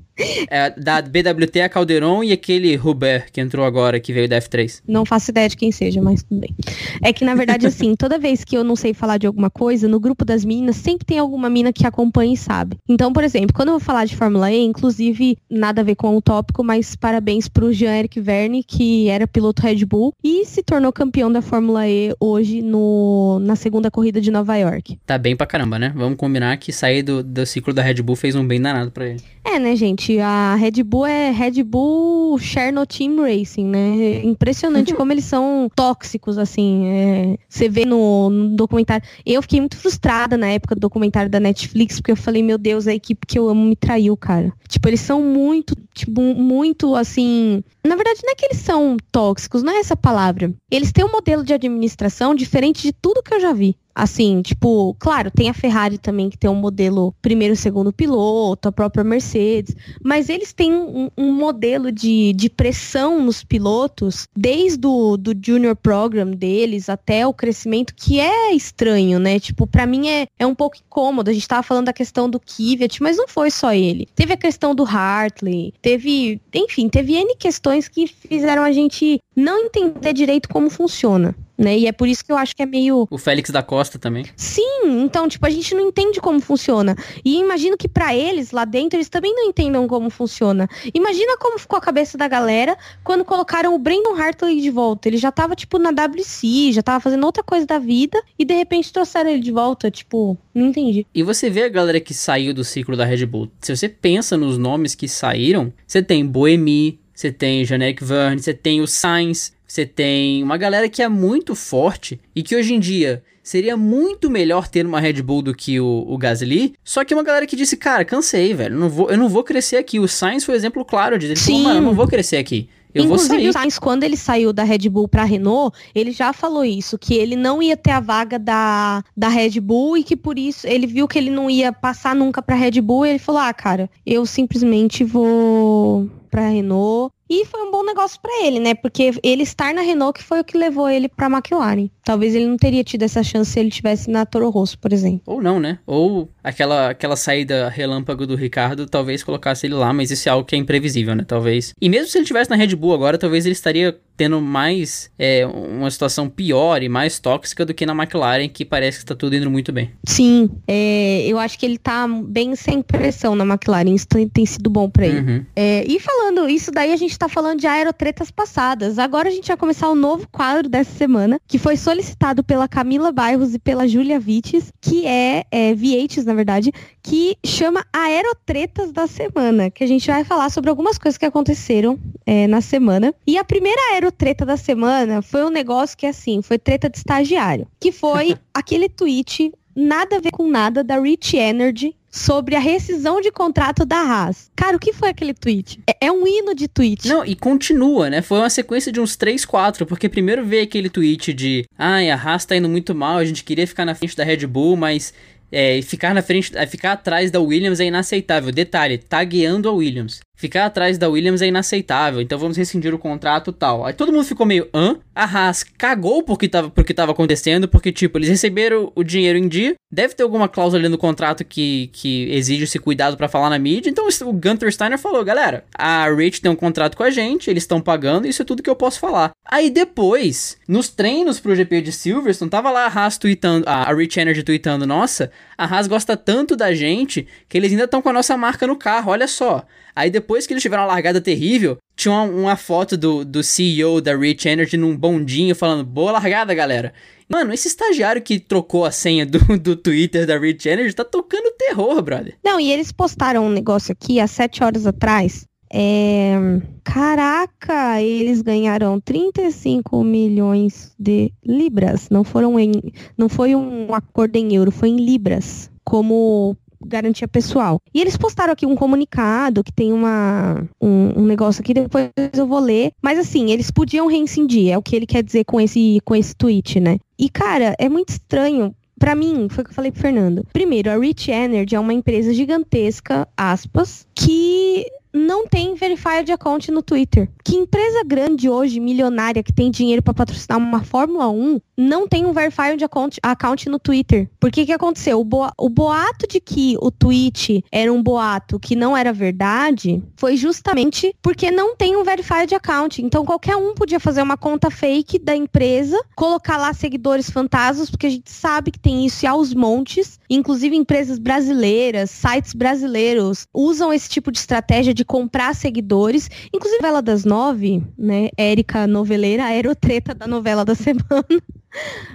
É, da BWT a Calderon e aquele Hubert que entrou agora, que veio da F3. Não faço ideia de quem seja, mas tudo bem. É que, na verdade, assim, toda vez que eu não sei falar de alguma coisa, no grupo das meninas sempre tem alguma mina que acompanha e sabe. Então, por exemplo, quando eu vou falar de Fórmula E, inclusive, nada a ver com o tópico, mas parabéns pro Jean-Eric Verne, que era piloto Red Bull e se tornou campeão da Fórmula E hoje no, na segunda corrida de Nova York. Tá bem pra caramba, né? Vamos combinar que sair do, do ciclo da Red Bull fez um bem danado pra ele. É, né, gente? A Red Bull é Red Bull Cherno Team Racing, né? É impressionante como eles são tóxicos, assim. É... Você vê no, no, documentário. Eu fiquei muito frustrada na época do documentário da Netflix, porque eu falei, meu Deus, a equipe que eu amo me traiu, cara. Tipo, eles são muito, tipo, muito assim. Na verdade, não é que eles são tóxicos, não é essa palavra. Eles têm um modelo de administração diferente de tudo que eu já vi. Assim, tipo, claro, tem a Ferrari também que tem um modelo primeiro, segundo piloto, a própria Mercedes, mas eles têm um, um modelo de, de pressão nos pilotos, desde o do Junior Program deles até o crescimento, que é estranho, né? Tipo, para mim é, é um pouco incômodo. A gente tava falando da questão do Kvyat, mas não foi só ele. Teve a questão do Hartley, teve, enfim, teve N questões que fizeram a gente não entender direito como funciona né? E é por isso que eu acho que é meio. O Félix da Costa também. Sim, então, tipo, a gente não entende como funciona. E imagino que para eles, lá dentro, eles também não entendam como funciona. Imagina como ficou a cabeça da galera quando colocaram o Brandon Hartley de volta. Ele já tava, tipo, na WC, já tava fazendo outra coisa da vida, e de repente trouxeram ele de volta. Tipo, não entendi. E você vê a galera que saiu do ciclo da Red Bull. Se você pensa nos nomes que saíram, você tem Boemi, você tem Janek Verne, você tem o Sainz, você tem uma galera que é muito forte e que hoje em dia seria muito melhor ter uma Red Bull do que o, o Gasly. Só que uma galera que disse, cara, cansei, velho, não vou, eu não vou crescer aqui. O Sainz foi um exemplo claro de ele Sim. falou, mano, eu não vou crescer aqui. Eu Inclusive, o Sainz, quando ele saiu da Red Bull pra Renault, ele já falou isso, que ele não ia ter a vaga da, da Red Bull e que por isso ele viu que ele não ia passar nunca pra Red Bull e ele falou: ah, cara, eu simplesmente vou pra Renault e foi um bom negócio para ele, né? Porque ele estar na Renault que foi o que levou ele pra McLaren. Talvez ele não teria tido essa chance se ele tivesse na Toro Rosso, por exemplo. Ou não, né? Ou aquela, aquela saída relâmpago do Ricardo talvez colocasse ele lá, mas isso é algo que é imprevisível, né? Talvez. E mesmo se ele tivesse na Red Bull agora, talvez ele estaria tendo mais é, uma situação pior e mais tóxica do que na McLaren, que parece que está tudo indo muito bem. Sim, é, eu acho que ele tá bem sem pressão na McLaren, isso tem, tem sido bom para ele. Uhum. É, e falando isso daí, a gente tá falando de aerotretas passadas. Agora a gente vai começar o um novo quadro dessa semana, que foi solicitado pela Camila Bairros e pela Júlia Vites, que é, é Vietes, na verdade, que chama Aerotretas da Semana, que a gente vai falar sobre algumas coisas que aconteceram é, na semana. E a primeira aerotreta da semana foi um negócio que, assim, foi treta de estagiário, que foi aquele tweet nada a ver com nada da Rich Energy sobre a rescisão de contrato da Haas. Cara, o que foi aquele tweet? É, é, um hino de tweet. Não, e continua, né? Foi uma sequência de uns 3, 4, porque primeiro veio aquele tweet de ai, a Haas tá indo muito mal, a gente queria ficar na frente da Red Bull, mas é, ficar na frente, é, ficar atrás da Williams é inaceitável. Detalhe, tagueando a Williams. Ficar atrás da Williams é inaceitável, então vamos rescindir o contrato tal. Aí todo mundo ficou meio, hã? A Haas cagou porque tava, porque tava acontecendo, porque, tipo, eles receberam o dinheiro em dia, deve ter alguma cláusula ali no contrato que, que exige esse cuidado para falar na mídia, então o Gunter Steiner falou, galera, a Rich tem um contrato com a gente, eles estão pagando, isso é tudo que eu posso falar. Aí depois, nos treinos pro GP de Silverstone, tava lá a Haas tweetando, a Rich Energy tweetando, nossa, a Haas gosta tanto da gente que eles ainda estão com a nossa marca no carro, olha só. Aí depois que eles tiveram uma largada terrível, tinha uma, uma, foto do, do CEO da Rich Energy num bondinho falando, boa largada, galera. Mano, esse estagiário que trocou a senha do, do Twitter da Rich Energy tá tocando terror, brother. Não, e eles postaram um negócio aqui há sete horas atrás. É... Caraca, eles ganharam 35 milhões de libras. Não foram em, não foi um acordo em euro, foi em libras, como garantia pessoal. E eles postaram aqui um comunicado que tem uma, um, um, negócio aqui, depois eu vou ler. Mas assim, eles podiam reincindir, é o que ele quer dizer com esse, com esse tweet, né? E, cara, é muito estranho. Para mim, foi o que eu falei pro Fernando. Primeiro, a Rich Energy é uma empresa gigantesca, aspas, que não tem verified account no Twitter. Que empresa grande hoje, milionária, que tem dinheiro para patrocinar uma Fórmula 1, não tem um verified account, account no Twitter? Por que que aconteceu? O, o boato de que o tweet era um boato que não era verdade foi justamente porque não tem um verified account. Então qualquer um podia fazer uma conta fake da empresa, colocar lá seguidores fantasmas, porque a gente sabe que tem isso aos montes. Inclusive empresas brasileiras, sites brasileiros usam esse tipo de estratégia de comprar seguidores. Inclusive, novela das nove, né? Érica Noveleira, a aerotreta da novela da semana.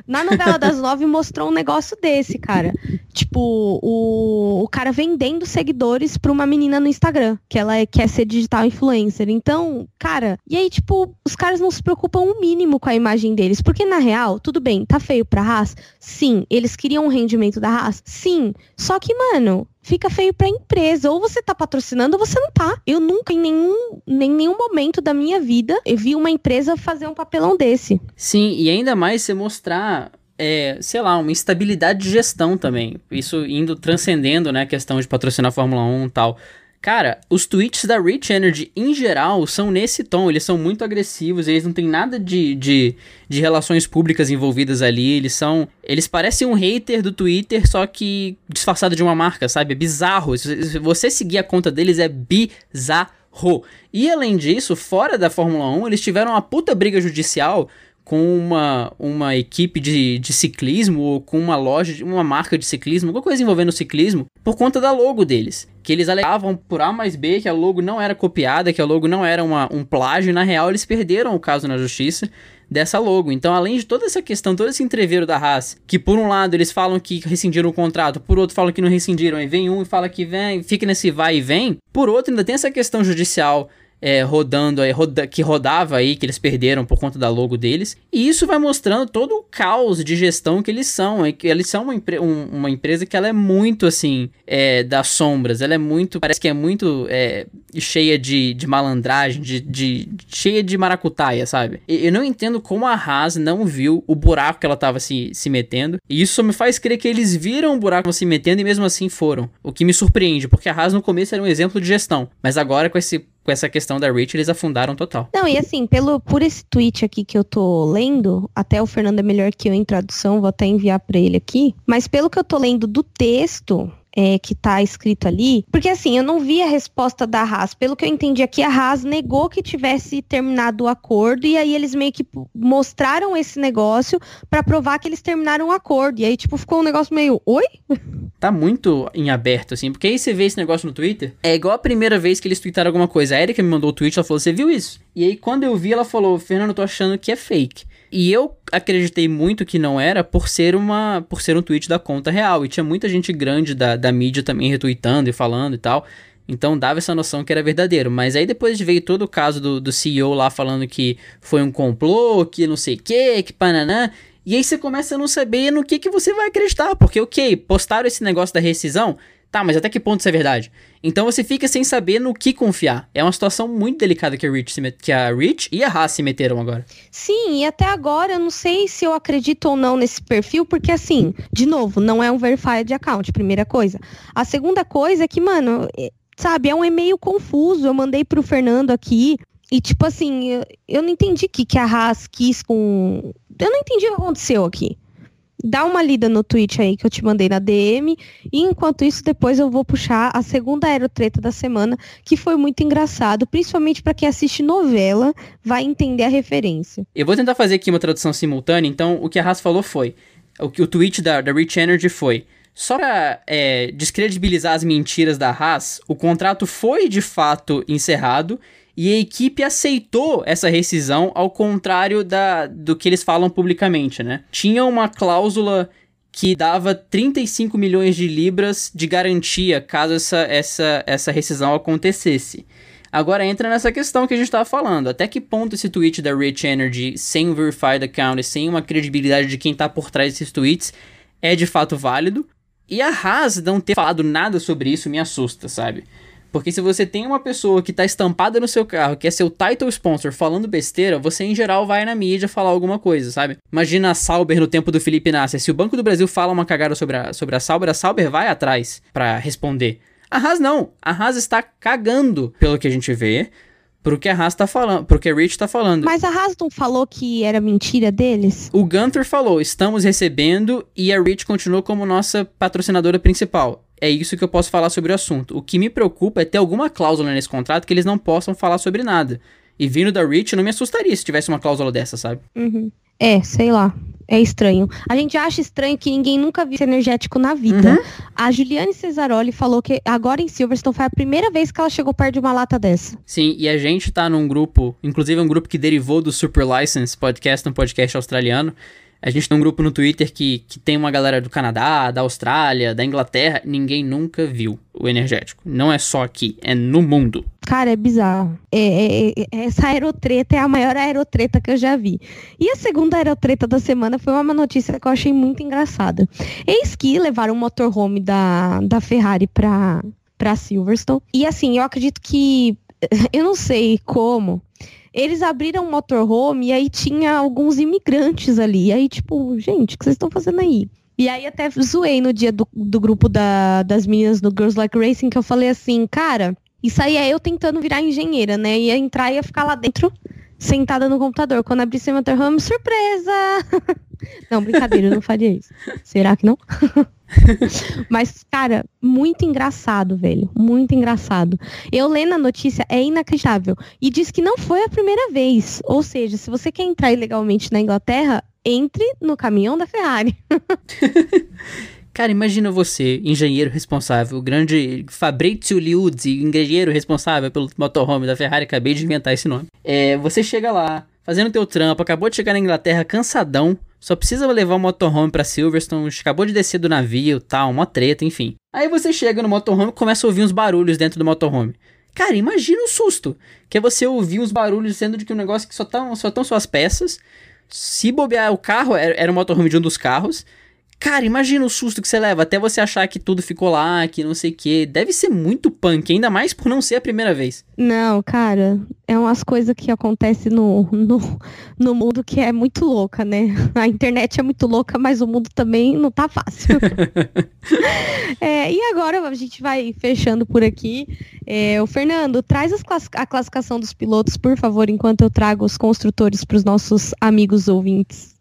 Na novela das nove mostrou um negócio desse, cara. Tipo, o, o cara vendendo seguidores pra uma menina no Instagram, que ela é, quer ser digital influencer. Então, cara, e aí, tipo, os caras não se preocupam o um mínimo com a imagem deles. Porque, na real, tudo bem, tá feio pra Haas? Sim. Eles queriam um rendimento da Haas? Sim. Só que, mano, fica feio pra empresa. Ou você tá patrocinando ou você não tá. Eu nunca, em nenhum, em nenhum momento da minha vida, eu vi uma empresa fazer um papelão desse. Sim, e ainda mais você mostrar é, sei lá, uma instabilidade de gestão também. Isso indo transcendendo, né, a questão de patrocinar a Fórmula 1 e tal. Cara, os tweets da Rich Energy, em geral, são nesse tom. Eles são muito agressivos, eles não têm nada de, de, de relações públicas envolvidas ali. Eles são. Eles parecem um hater do Twitter, só que disfarçado de uma marca, sabe? É bizarro. Se você seguir a conta deles, é bizarro. E além disso, fora da Fórmula 1, eles tiveram uma puta briga judicial com uma, uma equipe de, de ciclismo ou com uma loja, uma marca de ciclismo, alguma coisa envolvendo ciclismo, por conta da logo deles. Que eles alegavam por A mais B que a logo não era copiada, que a logo não era uma, um plágio, e na real eles perderam o caso na justiça dessa logo. Então, além de toda essa questão, todo esse entreveiro da Haas, que por um lado eles falam que rescindiram o contrato, por outro falam que não rescindiram, aí vem um e fala que vem, fica nesse vai e vem, por outro ainda tem essa questão judicial é, rodando aí, roda, que rodava aí, que eles perderam por conta da logo deles. E isso vai mostrando todo o caos de gestão que eles são. É que eles são uma, um, uma empresa que ela é muito assim, é, das sombras. Ela é muito, parece que é muito é, cheia de, de malandragem, de, de, cheia de maracutaia, sabe? Eu não entendo como a Haas não viu o buraco que ela tava se, se metendo. E isso me faz crer que eles viram o buraco se metendo e mesmo assim foram. O que me surpreende, porque a Haas no começo era um exemplo de gestão. Mas agora com esse com essa questão da Rich, eles afundaram total. Não, e assim, pelo, por esse tweet aqui que eu tô lendo, até o Fernando é melhor que eu em tradução, vou até enviar para ele aqui, mas pelo que eu tô lendo do texto, é, que está escrito ali. Porque assim, eu não vi a resposta da Haas. Pelo que eu entendi aqui, a Haas negou que tivesse terminado o acordo e aí eles meio que mostraram esse negócio para provar que eles terminaram o acordo. E aí, tipo, ficou um negócio meio, oi? Tá muito em aberto, assim, porque aí você vê esse negócio no Twitter, é igual a primeira vez que eles tweetaram alguma coisa. A Erika me mandou o tweet, ela falou, você viu isso? E aí, quando eu vi, ela falou, Fernando, eu tô achando que é fake. E eu acreditei muito que não era por ser uma por ser um tweet da conta real. E tinha muita gente grande da, da mídia também retweetando e falando e tal. Então dava essa noção que era verdadeiro. Mas aí depois veio todo o caso do, do CEO lá falando que foi um complô, que não sei o que, que pananã. E aí você começa a não saber no que, que você vai acreditar. Porque, ok, postaram esse negócio da rescisão. Tá, mas até que ponto isso é verdade? Então você fica sem saber no que confiar. É uma situação muito delicada que a Rich, met... que a Rich e a Haas se meteram agora. Sim, e até agora eu não sei se eu acredito ou não nesse perfil, porque assim, de novo, não é um verified account, primeira coisa. A segunda coisa é que, mano, é, sabe, é um e-mail confuso. Eu mandei pro Fernando aqui. E, tipo assim, eu, eu não entendi o que, que a Haas quis com. Eu não entendi o que aconteceu aqui dá uma lida no tweet aí que eu te mandei na DM. E enquanto isso, depois eu vou puxar a segunda aerotreta da semana, que foi muito engraçado, principalmente para quem assiste novela, vai entender a referência. Eu vou tentar fazer aqui uma tradução simultânea, então o que a Haas falou foi. O que o tweet da, da Rich Energy foi. Só para é, descredibilizar as mentiras da Haas, o contrato foi de fato encerrado e a equipe aceitou essa rescisão, ao contrário da, do que eles falam publicamente, né? Tinha uma cláusula que dava 35 milhões de libras de garantia caso essa, essa, essa rescisão acontecesse. Agora entra nessa questão que a gente estava falando. Até que ponto esse tweet da Rich Energy, sem um verified account, sem uma credibilidade de quem está por trás desses tweets, é de fato válido? E a Haas não ter falado nada sobre isso me assusta, sabe? Porque se você tem uma pessoa que está estampada no seu carro, que é seu title sponsor, falando besteira, você em geral vai na mídia falar alguma coisa, sabe? Imagina a Sauber no tempo do Felipe Nasser. Se o Banco do Brasil fala uma cagada sobre a, sobre a Sauber, a Sauber vai atrás para responder. A Haas não. A Haas está cagando, pelo que a gente vê, pro que a Haas tá falando, pro que a Rich tá falando. Mas a Haas não falou que era mentira deles? O Gunther falou, estamos recebendo e a Rich continuou como nossa patrocinadora principal é isso que eu posso falar sobre o assunto. O que me preocupa é ter alguma cláusula nesse contrato que eles não possam falar sobre nada. E vindo da Rich, não me assustaria se tivesse uma cláusula dessa, sabe? Uhum. É, sei lá. É estranho. A gente acha estranho que ninguém nunca viu esse energético na vida. Uhum. A Juliane Cesaroli falou que agora em Silverstone foi a primeira vez que ela chegou perto de uma lata dessa. Sim, e a gente tá num grupo, inclusive um grupo que derivou do Super License Podcast, um podcast australiano, A gente tem um grupo no Twitter que, que tem uma galera do Canadá, da Austrália, da Inglaterra. Ninguém nunca viu o energético. Não é só aqui, é no mundo. Cara, é bizarro. É, é, é, essa aerotreta é a maior aerotreta que eu já vi. E a segunda aerotreta da semana foi uma notícia que eu achei muito engraçada. Eis que levaram o motorhome da, da Ferrari pra, pra Silverstone. E assim, eu acredito que. Eu não sei como, eles abriram um motorhome e aí tinha alguns imigrantes ali. E aí, tipo, gente, o que vocês estão fazendo aí? E aí até zoei no dia do, do grupo da, das meninas do Girls Like Racing, que eu falei assim, cara, isso aí é eu tentando virar engenheira, né? Ia entrar e ia ficar lá dentro, sentada no computador. Quando abri seu motorhome, surpresa! não, brincadeira, eu não faria isso. Será que não? Mas, cara, muito engraçado, velho. Muito engraçado. Eu lendo a notícia, é inacreditável. E diz que não foi a primeira vez. Ou seja, se você quer entrar ilegalmente na Inglaterra, entre no caminhão da Ferrari. Cara, imagina você, engenheiro responsável, o grande Fabrizio Liuzzi, engenheiro responsável pelo motorhome da Ferrari, acabei de inventar esse nome. É, você chega lá, fazendo teu trampo, acabou de chegar na Inglaterra cansadão, só precisa levar o motorhome pra Silverstone, acabou de descer do navio, tal, uma treta, enfim. Aí você chega no motorhome e começa a ouvir uns barulhos dentro do motorhome. Cara, imagina o susto, que é você ouvir uns barulhos sendo de que um negócio que só estão só tão suas peças. Se bobear o carro, era, era o motorhome de um dos carros. Cara, imagina o susto que você leva até você achar que tudo ficou lá, que não sei o que. Deve ser muito punk, ainda mais por não ser a primeira vez. Não, cara, é umas coisas que acontecem no, no, no mundo que é muito louca, né? A internet é muito louca, mas o mundo também não tá fácil. é, e agora a gente vai fechando por aqui. É, o Fernando, traz class a classificação dos pilotos, por favor, enquanto eu trago os construtores para os nossos amigos ouvintes.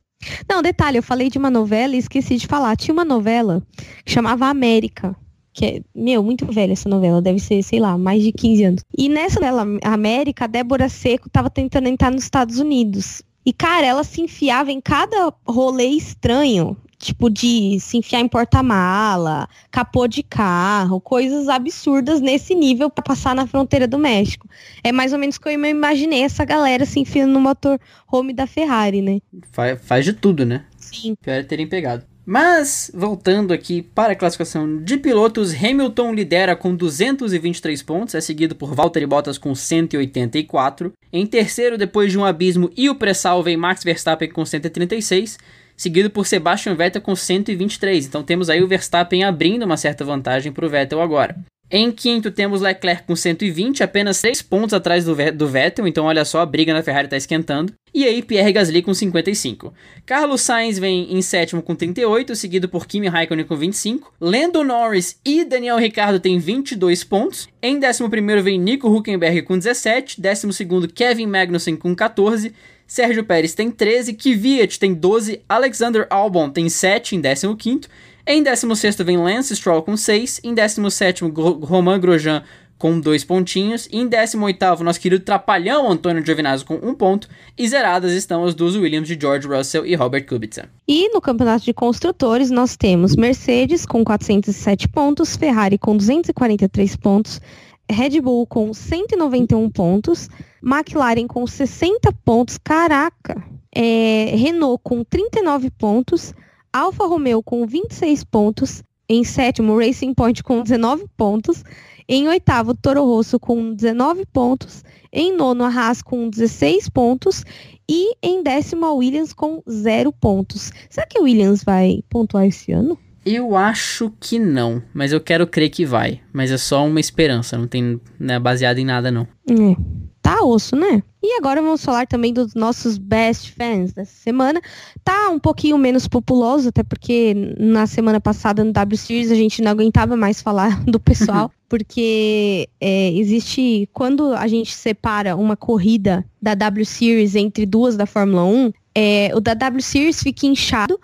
Não, detalhe, eu falei de uma novela e esqueci de falar. Tinha uma novela que chamava América. Que é, meu, muito velha essa novela, deve ser, sei lá, mais de 15 anos. E nessa novela América, a Débora Seco tava tentando entrar nos Estados Unidos. E, cara, ela se enfiava em cada rolê estranho tipo de se enfiar em porta-mala, capô de carro, coisas absurdas nesse nível para passar na fronteira do México. É mais ou menos que eu imaginei essa galera se enfiando no motor home da Ferrari, né? Faz, faz de tudo, né? Sim. Pior é terem pegado. Mas, voltando aqui para a classificação de pilotos, Hamilton lidera com 223 pontos, é seguido por Valtteri Bottas com 184. Em terceiro, depois de um abismo e o pré-sal, vem Max Verstappen com 136 seguido por Sebastian Vettel com 123. Então temos aí o Verstappen abrindo uma certa vantagem para o Vettel agora. Em quinto, temos Leclerc com 120, apenas 3 pontos atrás do, do Vettel, então olha só, a briga na Ferrari está esquentando. E aí, Pierre Gasly com 55. Carlos Sainz vem em sétimo com 38, seguido por Kimi Raikkonen com 25. Lando Norris e Daniel Ricciardo têm 22 pontos. Em décimo primeiro vem Nico Huckenberg com 17. Décimo segundo, Kevin Magnussen com 14. Sérgio Pérez tem 13, Kvyat tem 12, Alexander Albon tem 7 em 15º, em 16º vem Lance Stroll com 6, em 17º Romain Grosjean com 2 pontinhos, em 18º nosso querido trapalhão Antônio Giovinazzo com 1 um ponto, e zeradas estão as duas Williams de George Russell e Robert Kubica. E no campeonato de construtores nós temos Mercedes com 407 pontos, Ferrari com 243 pontos, Red Bull com 191 pontos, McLaren com 60 pontos, caraca. É, Renault com 39 pontos, Alfa Romeo com 26 pontos, em sétimo Racing Point com 19 pontos, em oitavo Toro Rosso com 19 pontos, em nono Haas com 16 pontos e em décimo a Williams com 0 pontos. Será que a Williams vai pontuar esse ano? Eu acho que não, mas eu quero crer que vai. Mas é só uma esperança, não tem né, baseado em nada não. É, tá osso, né? E agora vamos falar também dos nossos best fans dessa semana. Tá um pouquinho menos populoso, até porque na semana passada no W Series a gente não aguentava mais falar do pessoal, porque é, existe quando a gente separa uma corrida da W Series entre duas da Fórmula 1, é, o da W Series fica inchado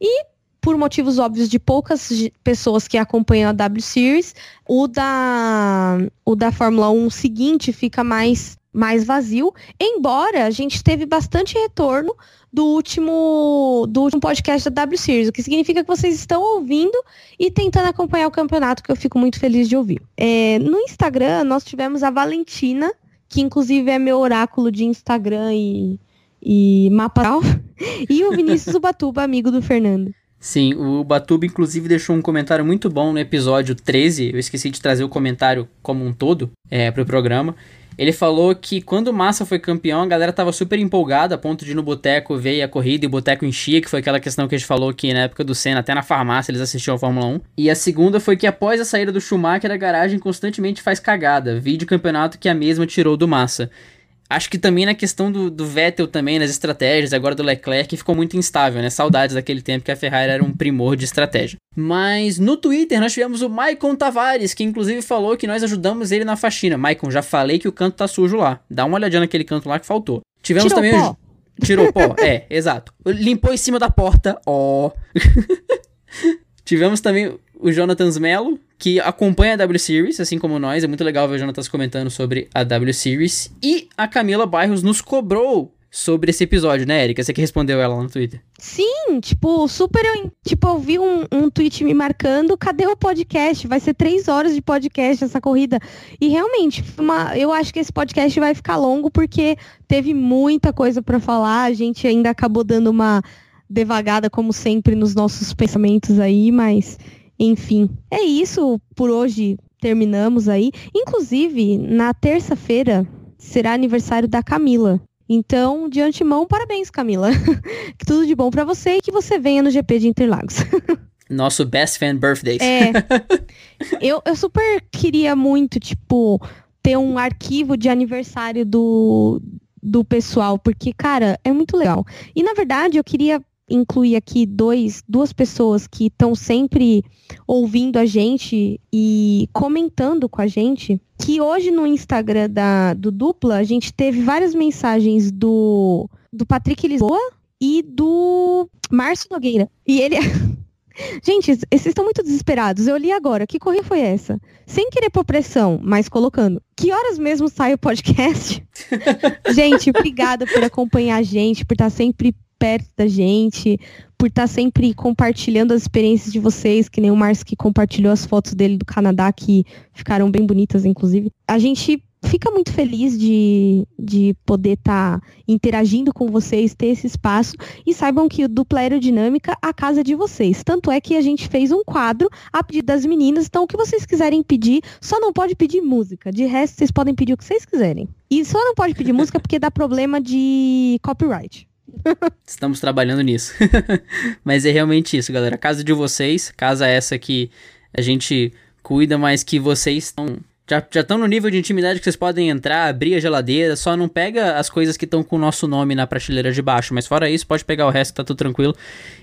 e por motivos óbvios de poucas pessoas que acompanham a W Series, o da, o da Fórmula 1 seguinte fica mais, mais vazio, embora a gente teve bastante retorno do último, do último podcast da W Series, o que significa que vocês estão ouvindo e tentando acompanhar o campeonato, que eu fico muito feliz de ouvir. É, no Instagram, nós tivemos a Valentina, que inclusive é meu oráculo de Instagram e, e mapa e o Vinícius Ubatuba, amigo do Fernando. Sim, o Batuba inclusive deixou um comentário muito bom no episódio 13. Eu esqueci de trazer o comentário como um todo é, pro programa. Ele falou que quando o Massa foi campeão, a galera tava super empolgada, a ponto de no boteco ver a corrida e o boteco enchia, que foi aquela questão que a gente falou que na época do Senna, até na farmácia eles assistiam a Fórmula 1. E a segunda foi que após a saída do Schumacher, a garagem constantemente faz cagada. Vídeo campeonato que a mesma tirou do Massa. Acho que também na questão do, do Vettel também, nas estratégias, agora do Leclerc, ficou muito instável, né? Saudades daquele tempo que a Ferrari era um primor de estratégia. Mas no Twitter nós tivemos o Maicon Tavares, que inclusive falou que nós ajudamos ele na faxina. Maicon, já falei que o canto tá sujo lá. Dá uma olhadinha naquele canto lá que faltou. Tivemos Tirou também pó. o... Tirou pó, é, exato. Limpou em cima da porta, ó. Tivemos também o Jonathan Mello, que acompanha a W Series, assim como nós. É muito legal ver o Jonathan comentando sobre a W Series. E a Camila Bairros nos cobrou sobre esse episódio, né, Erika? Você que respondeu ela no Twitter. Sim, tipo, super. eu- Tipo, eu vi um, um tweet me marcando, cadê o podcast? Vai ser três horas de podcast essa corrida. E realmente, uma, eu acho que esse podcast vai ficar longo porque teve muita coisa pra falar. A gente ainda acabou dando uma devagada, como sempre, nos nossos pensamentos aí, mas enfim. É isso. Por hoje terminamos aí. Inclusive, na terça-feira será aniversário da Camila. Então, de antemão, parabéns, Camila. que tudo de bom pra você e que você venha no GP de Interlagos. Nosso Best Fan Birthdays. É. eu, eu super queria muito, tipo, ter um arquivo de aniversário do, do pessoal, porque, cara, é muito legal. E, na verdade, eu queria incluir aqui dois, duas pessoas que estão sempre ouvindo a gente e comentando com a gente. Que hoje no Instagram da, do Dupla, a gente teve várias mensagens do, do Patrick Lisboa e do Márcio Nogueira. E ele. Gente, esses estão muito desesperados. Eu li agora. Que corrida foi essa? Sem querer pôr pressão, mas colocando. Que horas mesmo sai o podcast? gente, obrigada por acompanhar a gente, por estar sempre perto da gente, por estar sempre compartilhando as experiências de vocês, que nem o Márcio que compartilhou as fotos dele do Canadá, que ficaram bem bonitas, inclusive. A gente fica muito feliz de, de poder estar interagindo com vocês, ter esse espaço. E saibam que o Dupla Aerodinâmica, a casa de vocês. Tanto é que a gente fez um quadro a pedido das meninas. Então, o que vocês quiserem pedir, só não pode pedir música. De resto, vocês podem pedir o que vocês quiserem. E só não pode pedir música porque dá problema de copyright. Estamos trabalhando nisso. mas é realmente isso, galera. Casa de vocês, casa essa que a gente cuida, mas que vocês estão. Já, estão no nível de intimidade que vocês podem entrar, abrir a geladeira, só não pega as coisas que estão com o nosso nome na prateleira de baixo, mas fora isso, pode pegar o resto, tá tudo tranquilo.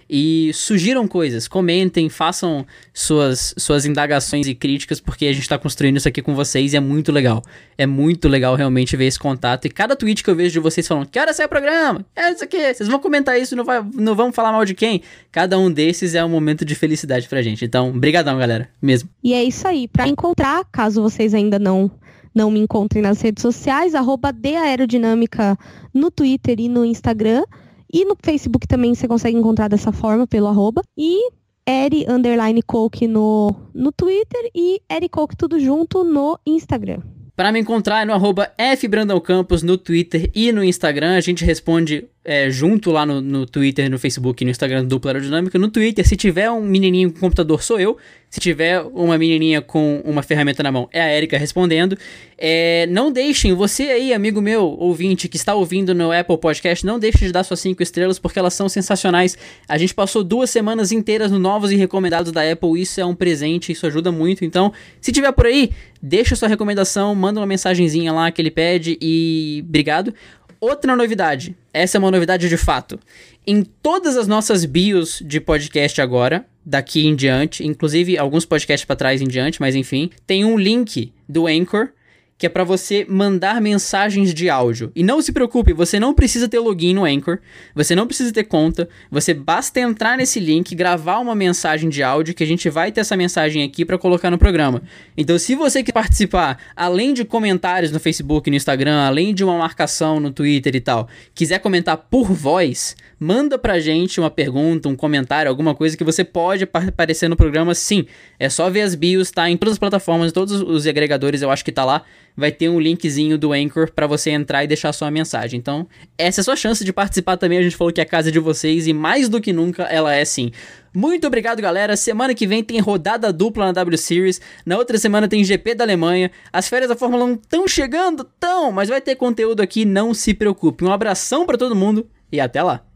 E sugiram coisas, comentem, façam suas, suas indagações e críticas, porque a gente tá construindo isso aqui com vocês e é muito legal. É muito legal realmente ver esse contato. E cada tweet que eu vejo de vocês falando, que hora sai o programa? É isso aqui, vocês vão comentar isso, não, vai, não falar mal de quem? Cada um desses é um momento de felicidade pra gente. Então, brigadão, galera, mesmo. E é isso aí. Para encontrar, caso vocês ainda não não me encontrem nas redes sociais, arroba de Aerodinâmica no Twitter e no Instagram. E no Facebook também você consegue encontrar dessa forma, pelo arroba. E Eri underline Coke no, no Twitter e Eri Coke tudo junto no Instagram. Para me encontrar é no arroba fbrandãocampos no Twitter e no Instagram. A gente responde é, junto lá no, no Twitter, no Facebook no Instagram do Dupla Aerodinâmica. No Twitter, se tiver um menininho com computador, sou eu. Se tiver uma menininha com uma ferramenta na mão, é a Erika respondendo. É, não deixem, você aí, amigo meu, ouvinte, que está ouvindo no Apple Podcast, não deixe de dar suas 5 estrelas, porque elas são sensacionais. A gente passou duas semanas inteiras no Novos e Recomendados da Apple, isso é um presente, isso ajuda muito. Então, se tiver por aí, deixa sua recomendação, manda uma mensagenzinha lá que ele pede e obrigado. Outra novidade, essa é uma novidade de fato. Em todas as nossas bios de podcast agora, daqui em diante, inclusive alguns podcasts para trás em diante, mas enfim, tem um link do Anchor que é para você mandar mensagens de áudio. E não se preocupe, você não precisa ter login no Anchor, você não precisa ter conta, você basta entrar nesse link, gravar uma mensagem de áudio que a gente vai ter essa mensagem aqui para colocar no programa. Então, se você quer participar, além de comentários no Facebook no Instagram, além de uma marcação no Twitter e tal, quiser comentar por voz, manda pra gente uma pergunta, um comentário, alguma coisa que você pode aparecer no programa, sim. É só ver as bios, tá? Em todas as plataformas, todos os agregadores, eu acho que tá lá. Vai ter um linkzinho do Anchor para você entrar e deixar sua mensagem. Então, essa é a sua chance de participar também. A gente falou que é a casa de vocês e mais do que nunca ela é sim. Muito obrigado, galera. Semana que vem tem rodada dupla na W Series. Na outra semana tem GP da Alemanha. As férias da Fórmula 1 estão chegando, tão, mas vai ter conteúdo aqui, não se preocupe. Um abração para todo mundo e até lá.